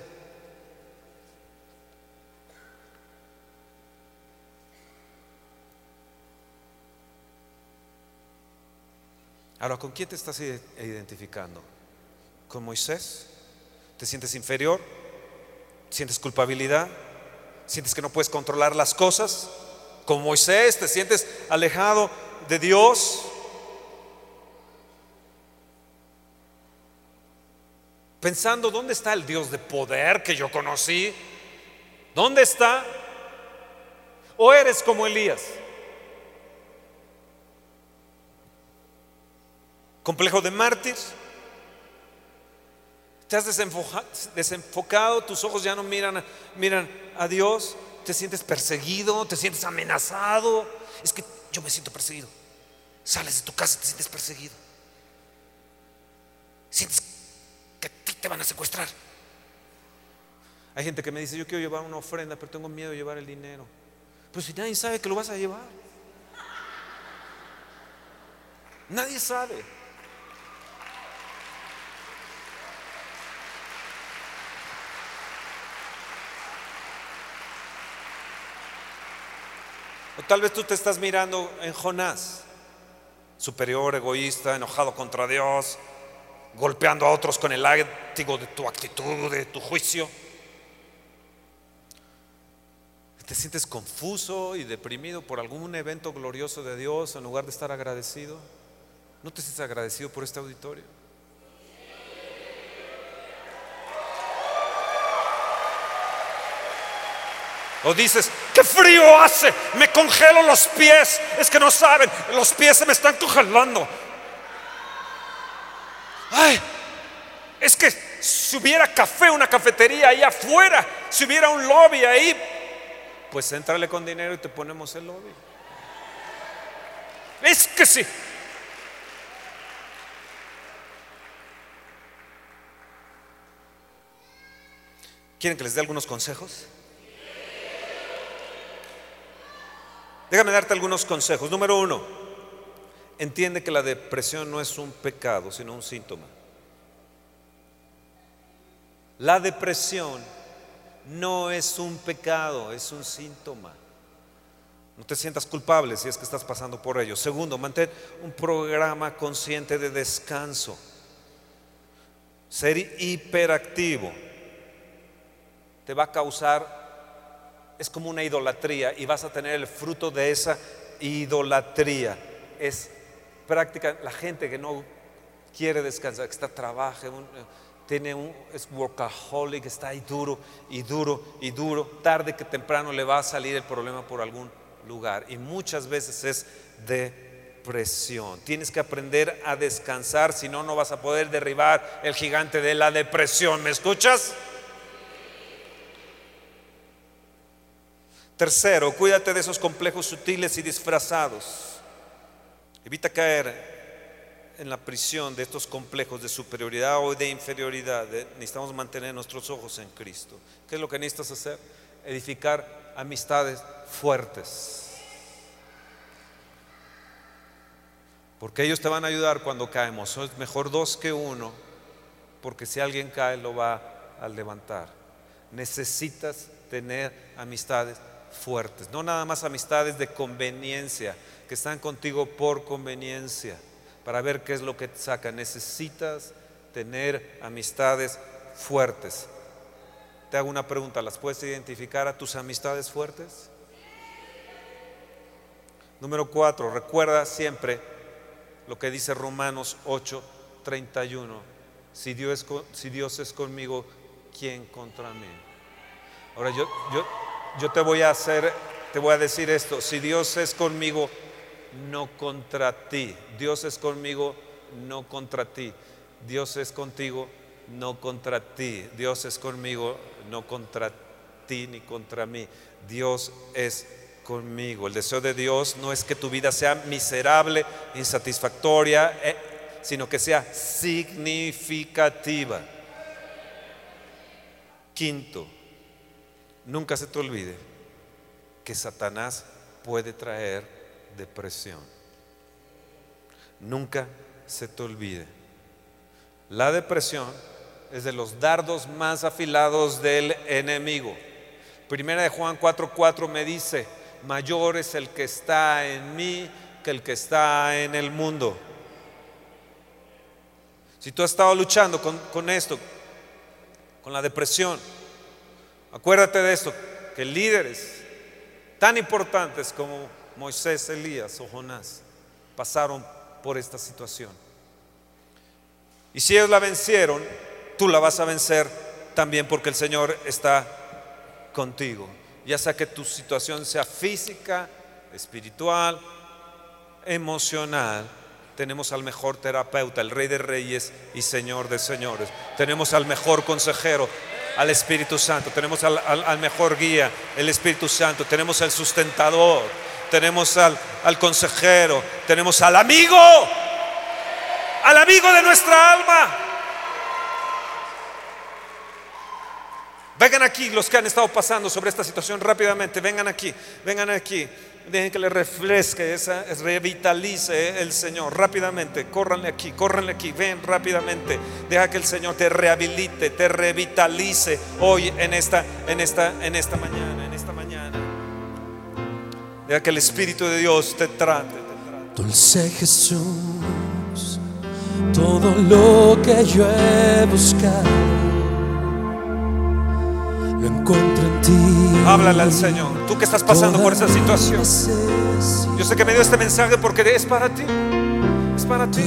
Ahora, ¿con quién te estás identificando? con Moisés? ¿Te sientes inferior? ¿Sientes culpabilidad? ¿Sientes que no puedes controlar las cosas? Con Moisés, ¿te sientes alejado de Dios? Pensando, ¿dónde está el Dios de poder que yo conocí? ¿Dónde está? ¿O eres como Elías? Complejo de mártir, te has desenfocado, tus ojos ya no miran, miran a Dios, te sientes perseguido, te sientes amenazado. Es que yo me siento perseguido. Sales de tu casa y te sientes perseguido. Sientes te van a secuestrar. Hay gente que me dice, yo quiero llevar una ofrenda, pero tengo miedo de llevar el dinero. Pues si nadie sabe que lo vas a llevar. Nadie sabe. O tal vez tú te estás mirando en Jonás, superior, egoísta, enojado contra Dios, golpeando a otros con el látigo de tu actitud, de tu juicio. ¿Te sientes confuso y deprimido por algún evento glorioso de Dios en lugar de estar agradecido? ¿No te sientes agradecido por este auditorio? O dices, qué frío hace, me congelo los pies. Es que no saben, los pies se me están congelando. Ay, es que si hubiera café, una cafetería ahí afuera, si hubiera un lobby ahí, pues entrale con dinero y te ponemos el lobby. Es que sí. ¿Quieren que les dé algunos consejos? Déjame darte algunos consejos. Número uno, entiende que la depresión no es un pecado, sino un síntoma. La depresión no es un pecado, es un síntoma. No te sientas culpable si es que estás pasando por ello. Segundo, mantén un programa consciente de descanso. Ser hiperactivo te va a causar es como una idolatría y vas a tener el fruto de esa idolatría. Es práctica, la gente que no quiere descansar, que está trabaja, tiene un, es workaholic, está ahí duro y duro y duro, tarde que temprano le va a salir el problema por algún lugar. Y muchas veces es depresión. Tienes que aprender a descansar, si no, no vas a poder derribar el gigante de la depresión. ¿Me escuchas? Tercero, cuídate de esos complejos sutiles y disfrazados. Evita caer en la prisión de estos complejos de superioridad o de inferioridad. Necesitamos mantener nuestros ojos en Cristo. ¿Qué es lo que necesitas hacer? Edificar amistades fuertes. Porque ellos te van a ayudar cuando caemos. Es mejor dos que uno, porque si alguien cae lo va a levantar. Necesitas tener amistades fuertes, no nada más amistades de conveniencia, que están contigo por conveniencia, para ver qué es lo que saca. Necesitas tener amistades fuertes. Te hago una pregunta, ¿las puedes identificar a tus amistades fuertes? Número cuatro, recuerda siempre lo que dice Romanos 8, 31. Si Dios, si Dios es conmigo, ¿quién contra mí? Ahora yo, yo, yo te voy a hacer te voy a decir esto, si Dios es conmigo, no contra ti. Dios es conmigo, no contra ti. Dios es contigo, no contra ti. Dios es conmigo, no contra ti ni contra mí. Dios es conmigo. El deseo de Dios no es que tu vida sea miserable, insatisfactoria, eh, sino que sea significativa. Quinto, nunca se te olvide que Satanás puede traer depresión. Nunca se te olvide. La depresión es de los dardos más afilados del enemigo. Primera de Juan 4:4 me dice, mayor es el que está en mí que el que está en el mundo. Si tú has estado luchando con, con esto, con la depresión, acuérdate de esto, que líderes tan importantes como Moisés, Elías o Jonás pasaron por esta situación. Y si ellos la vencieron, tú la vas a vencer también porque el Señor está contigo. Ya sea que tu situación sea física, espiritual, emocional, tenemos al mejor terapeuta, el Rey de Reyes y Señor de Señores. Tenemos al mejor consejero, al Espíritu Santo. Tenemos al, mejor guía, el Espíritu Santo. Tenemos al sustentador. Tenemos al, consejero. Tenemos al amigo. Al amigo de nuestra alma. Vengan aquí los que han estado pasando sobre esta situación rápidamente. Vengan aquí, vengan aquí. Dejen que le refresque, esa, revitalice el Señor rápidamente. Córranle aquí, córranle aquí, ven rápidamente. Deja que el Señor te rehabilite, te revitalice hoy en esta, en esta, en esta mañana, en esta mañana. Deja que el Espíritu de Dios te trate. Dulce Jesús, todo lo que yo he buscado lo encuentro en ti. Háblale al Señor. Tú que estás pasando por esa situación. Yo sé que me dio este mensaje porque es para ti. Es para ti.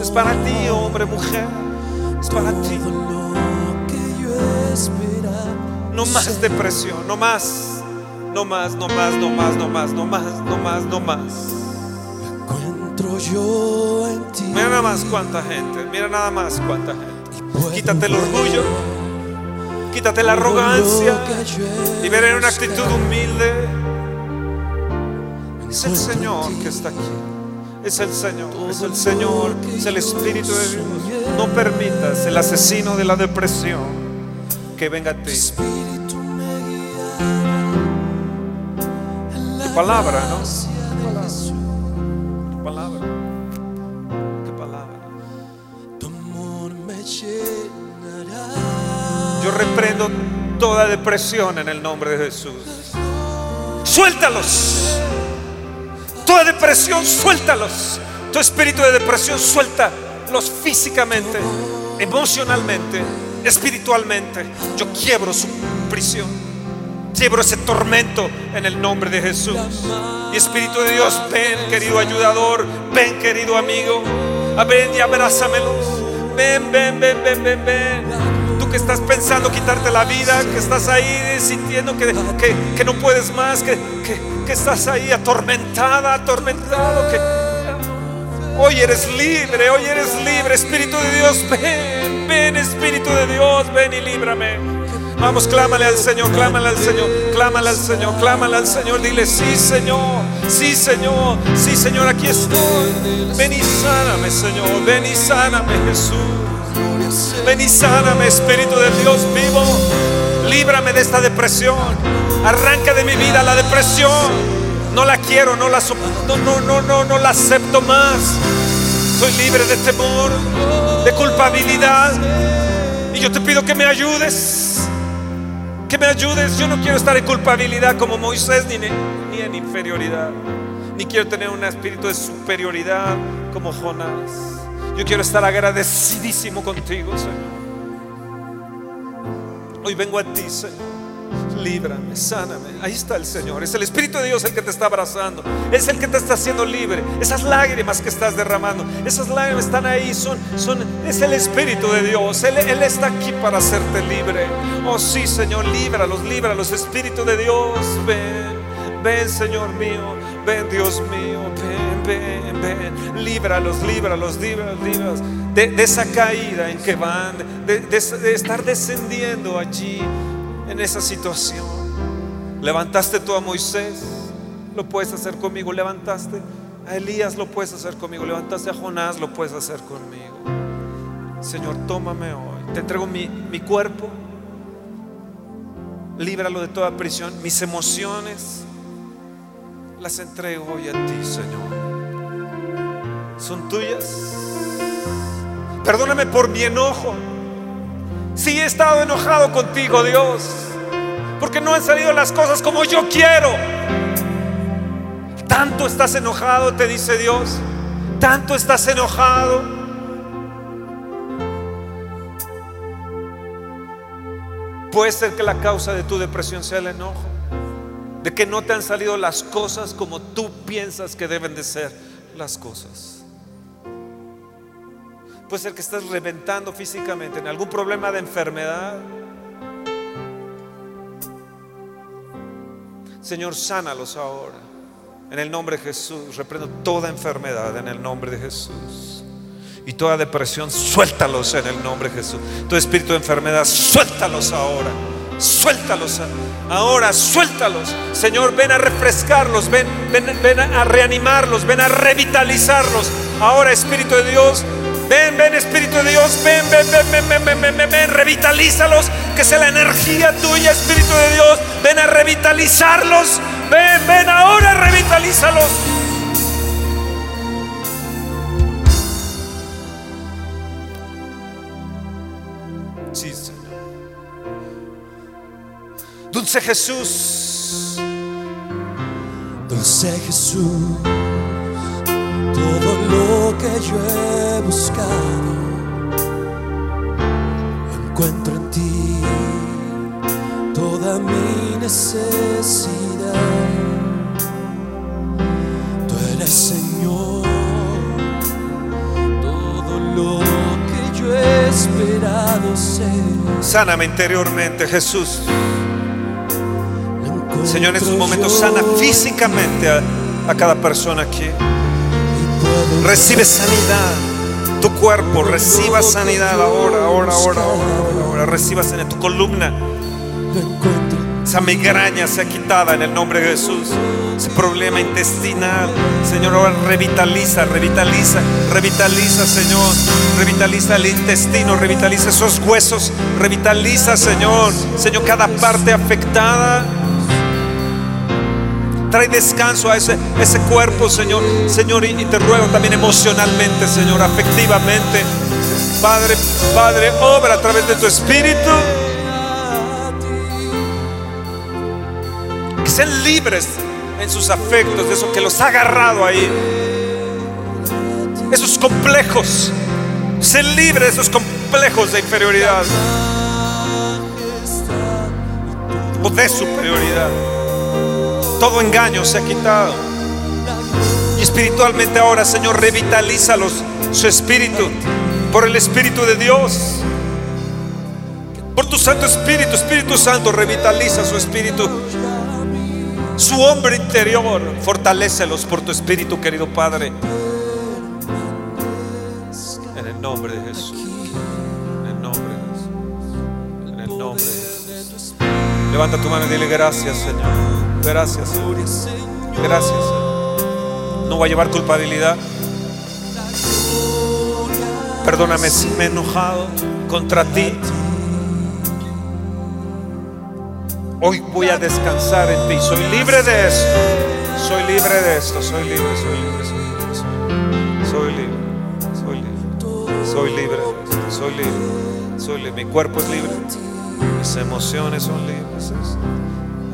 Es para ti, hombre, mujer. Es para ti. No más depresión, no más. No más, no más, no más, no más, no más, no más, no más. Encuentro yo en ti. Mira nada más cuánta gente, mira nada más cuánta gente. Quítate el orgullo. Quítate la arrogancia y ven en una actitud humilde. Es el Señor que está aquí. Es el Señor, es el Señor, es el Espíritu de Dios. No permitas el asesino de la depresión que venga a ti. Palabra, ¿no? Palabra. Tu palabra. Tu me yo reprendo toda depresión en el nombre de Jesús. Suéltalos. Toda depresión, suéltalos. Tu espíritu de depresión, suéltalos físicamente, emocionalmente, espiritualmente. Yo quiebro su prisión. Quiebro ese tormento en el nombre de Jesús. Y Espíritu de Dios, ven, querido ayudador. Ven, querido amigo. Ven y abrázamelos. Ven, ven, ven, ven, ven, ven que estás pensando quitarte la vida, que estás ahí sintiendo que, que, no puedes más, que, que, estás ahí atormentada, atormentado, que hoy eres libre, hoy eres libre, Espíritu de Dios, ven, ven Espíritu de Dios, ven y líbrame. Vamos, clámale al Señor, clámale al Señor, clámale al Señor, clámale al Señor. Dile, sí, Señor, sí, Señor, sí, Señor, aquí estoy. Ven y sáname, Señor, ven y sáname, Jesús. Ven y sáname, Espíritu de Dios vivo. Líbrame de esta depresión. Arranca de mi vida la depresión. No la quiero, no la no, no, no, no, no la acepto más. Soy libre de temor, de culpabilidad. Y yo te pido que me ayudes. Que me ayudes. Yo no quiero estar en culpabilidad como Moisés ni, ni en inferioridad. Ni quiero tener un espíritu de superioridad como Jonás. Yo quiero estar agradecidísimo contigo, Señor. Hoy vengo a ti, Señor. Líbrame, sáname. Ahí está el Señor. Es el Espíritu de Dios el que te está abrazando. Es el que te está haciendo libre. Esas lágrimas que estás derramando, esas lágrimas están ahí. Son, son, es el Espíritu de Dios. Él, Él está aquí para hacerte libre. Oh sí, Señor, líbralos, líbralos. Espíritu de Dios, ven. Ven, Señor mío. Ven, Dios mío. Ven, ven, ven. Líbralos, líbralos, líbralos, líbralos. De, de esa caída en que van. De, estar descendiendo allí. En esa situación. Levantaste tú a Moisés. Lo puedes hacer conmigo. Levantaste a Elías. Lo puedes hacer conmigo. Levantaste a Jonás. Lo puedes hacer conmigo. Señor, tómame hoy. Te entrego mi, mi cuerpo. Líbralo de toda prisión. Mis emociones las entrego hoy a ti, Señor. Son tuyas. Perdóname por mi enojo. Si he estado enojado contigo, Dios, porque no han salido las cosas como yo quiero. Tanto estás enojado, te dice Dios. Tanto estás enojado. Puede ser que la causa de tu depresión sea el enojo, de que no te han salido las cosas como tú piensas que deben de ser las cosas. Puede ser que estés reventando físicamente en algún problema de enfermedad. Señor, sánalos ahora. En el nombre de Jesús, reprendo toda enfermedad en el nombre de Jesús. Y toda depresión, suéltalos en el nombre de Jesús. Tu espíritu de enfermedad, suéltalos ahora. Suéltalos ahora, suéltalos. Señor, ven a refrescarlos, ven a reanimarlos, ven a revitalizarlos. Ahora, Espíritu de Dios, ven, ven, Espíritu de Dios, ven, ven, ven, ven, ven, ven, ven, ven, ven, revitalízalos. Que sea la energía tuya, Espíritu de Dios, ven a revitalizarlos. Ven, ven, ahora revitalízalos. Sí, Señor. Dulce Jesús, Dulce Jesús, todo lo que yo he buscado encuentro en ti, toda mi necesidad. Tú eres Señor, todo lo que yo he esperado ser. sáname interiormente, Jesús. Señor, en estos momentos sana físicamente a, a cada persona aquí. Recibe sanidad. Tu cuerpo reciba sanidad ahora, ahora, ahora, ahora, ahora. Reciba sanidad. Tu columna, esa migraña sea quitada en el nombre de Jesús. Ese problema intestinal, Señor, ahora revitaliza, revitaliza, revitaliza, Señor. Revitaliza el intestino, revitaliza esos huesos, revitaliza, Señor. Señor, cada parte afectada. Trae descanso a ese, ese cuerpo, Señor. Señor, y, te ruego también emocionalmente, Señor, afectivamente. Padre, Padre, obra a través de tu espíritu. Que sean libres en sus afectos, de eso que los ha agarrado ahí. Esos complejos. Sean libres de esos complejos de inferioridad o de superioridad. Todo engaño se ha quitado. Y espiritualmente ahora, Señor, revitalízalos, su espíritu, por el Espíritu de Dios. Por tu Santo Espíritu, Espíritu Santo, revitaliza su espíritu. Su hombre interior, fortalécelos por tu espíritu, querido Padre. En el nombre de Jesús. En el nombre de Jesús. En el nombre de Jesús. Levanta tu mano y dile gracias, Señor. Gracias. Gracias. No voy a llevar culpabilidad. Perdóname si me he enojado contra ti. Hoy voy a descansar en ti. Soy libre de esto. Soy libre de esto. Soy libre, soy libre, soy libre. Soy, libre. Soy libre. Soy libre. Soy libre. Soy libre. Mi cuerpo es libre. Mis emociones son libres.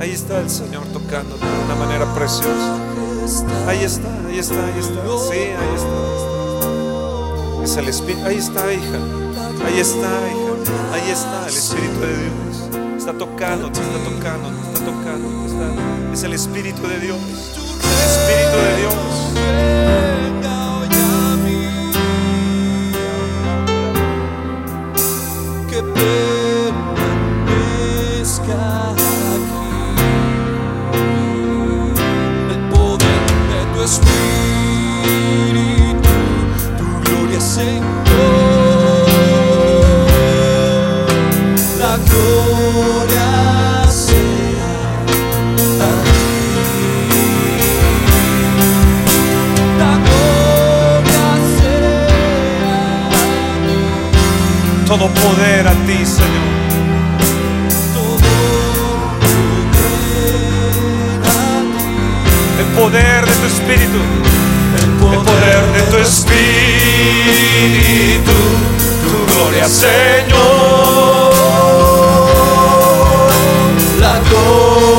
Ahí está el Señor tocándote de una manera preciosa. Ahí está, ahí está, ahí está. Sí, ahí está. Ahí está. Es el Espíritu. Ahí está, hija. Ahí está, hija. Ahí está el Espíritu de Dios. Está tocando, te está tocando, está tocando. está- Es el Espíritu de Dios. El Espíritu de Dios. que poder a ti, Señor. poder. El poder de tu espíritu. El poder de tu espíritu. Tu gloria, Señor. La gloria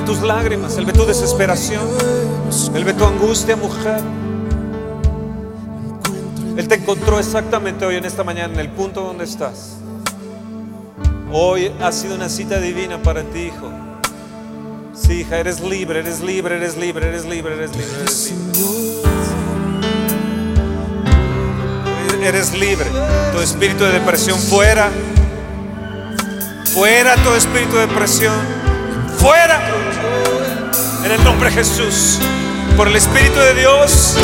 ve tus lágrimas, Él ve tu desesperación, Él ve tu angustia, mujer. Él te encontró exactamente hoy en esta mañana en el punto donde estás. Hoy ha sido una cita divina para ti, hijo. Sí, hija, eres libre, eres libre, eres libre, eres libre, eres libre, eres libre. Eres libre. Tu espíritu de depresión fuera. Fuera tu espíritu de depresión. Fuera. En el nombre de Jesús. Por el Espíritu de Dios.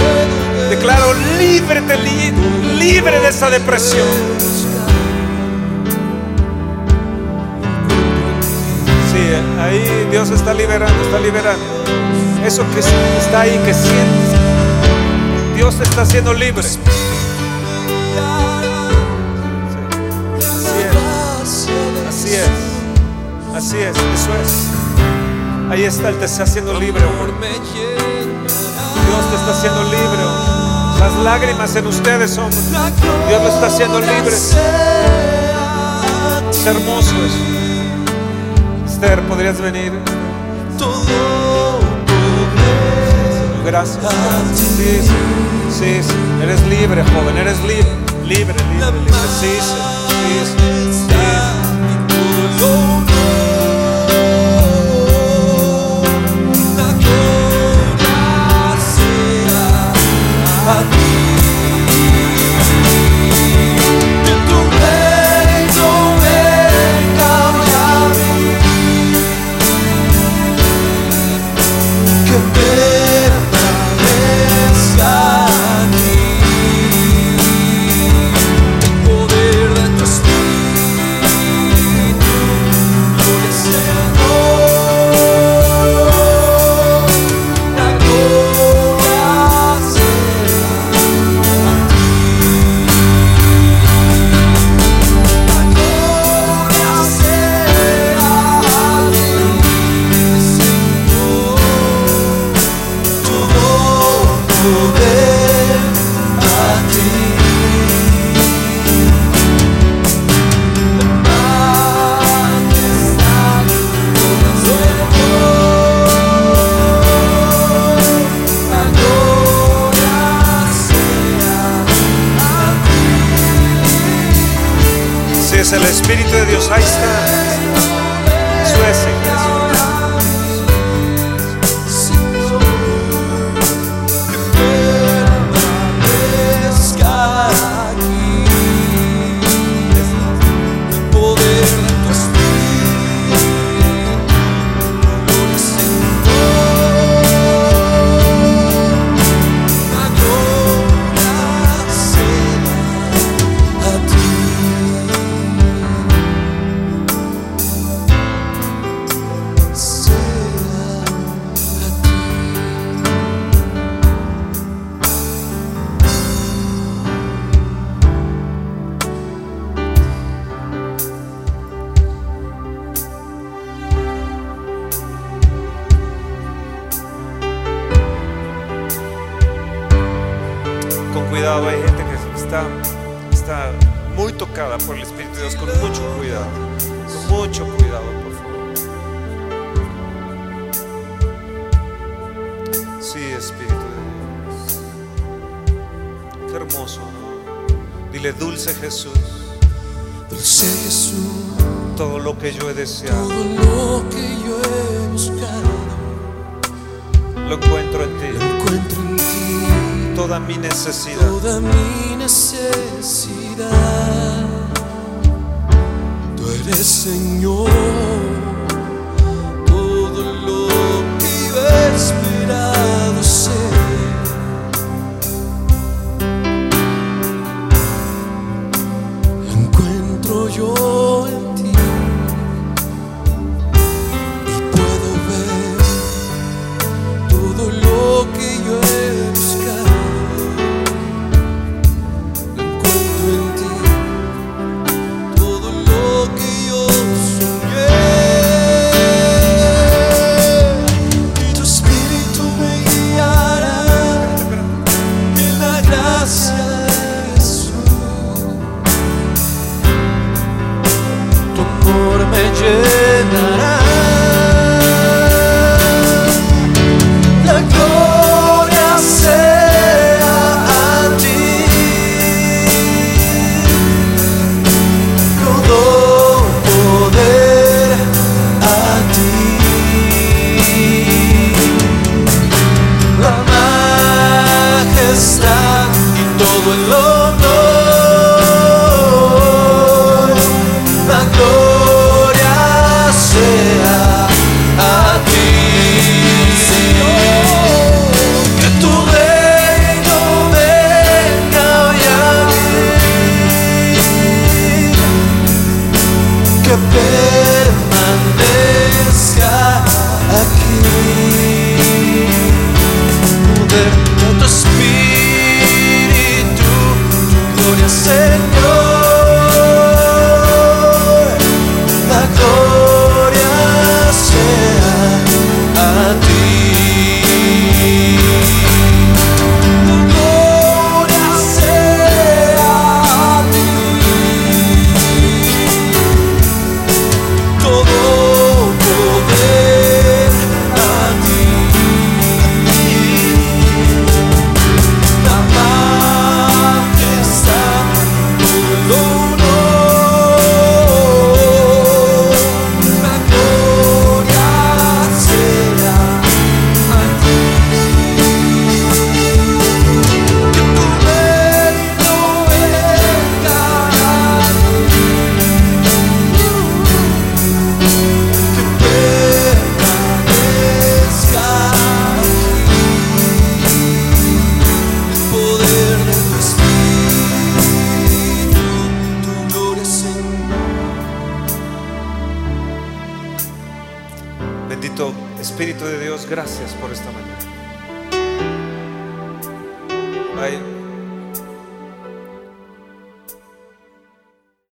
Declaro libre, te li- libre de esa depresión. Sí, ahí Dios está liberando, está liberando. Eso que está ahí, que sientes. Dios te está haciendo libre. Sí. Así es, así es, así es, eso es. Ahí está, Él te está haciendo libre. Dios te está haciendo libre. Las lágrimas en ustedes, hombre. Dios lo está haciendo libre. Es hermoso eso. Esther, ¿podrías venir? Gracias. Sí, sí, sí. Eres libre, joven. Eres libre. Libre, libre, libre. Sí, sí, sí, Espíritu de Dios, ahí está.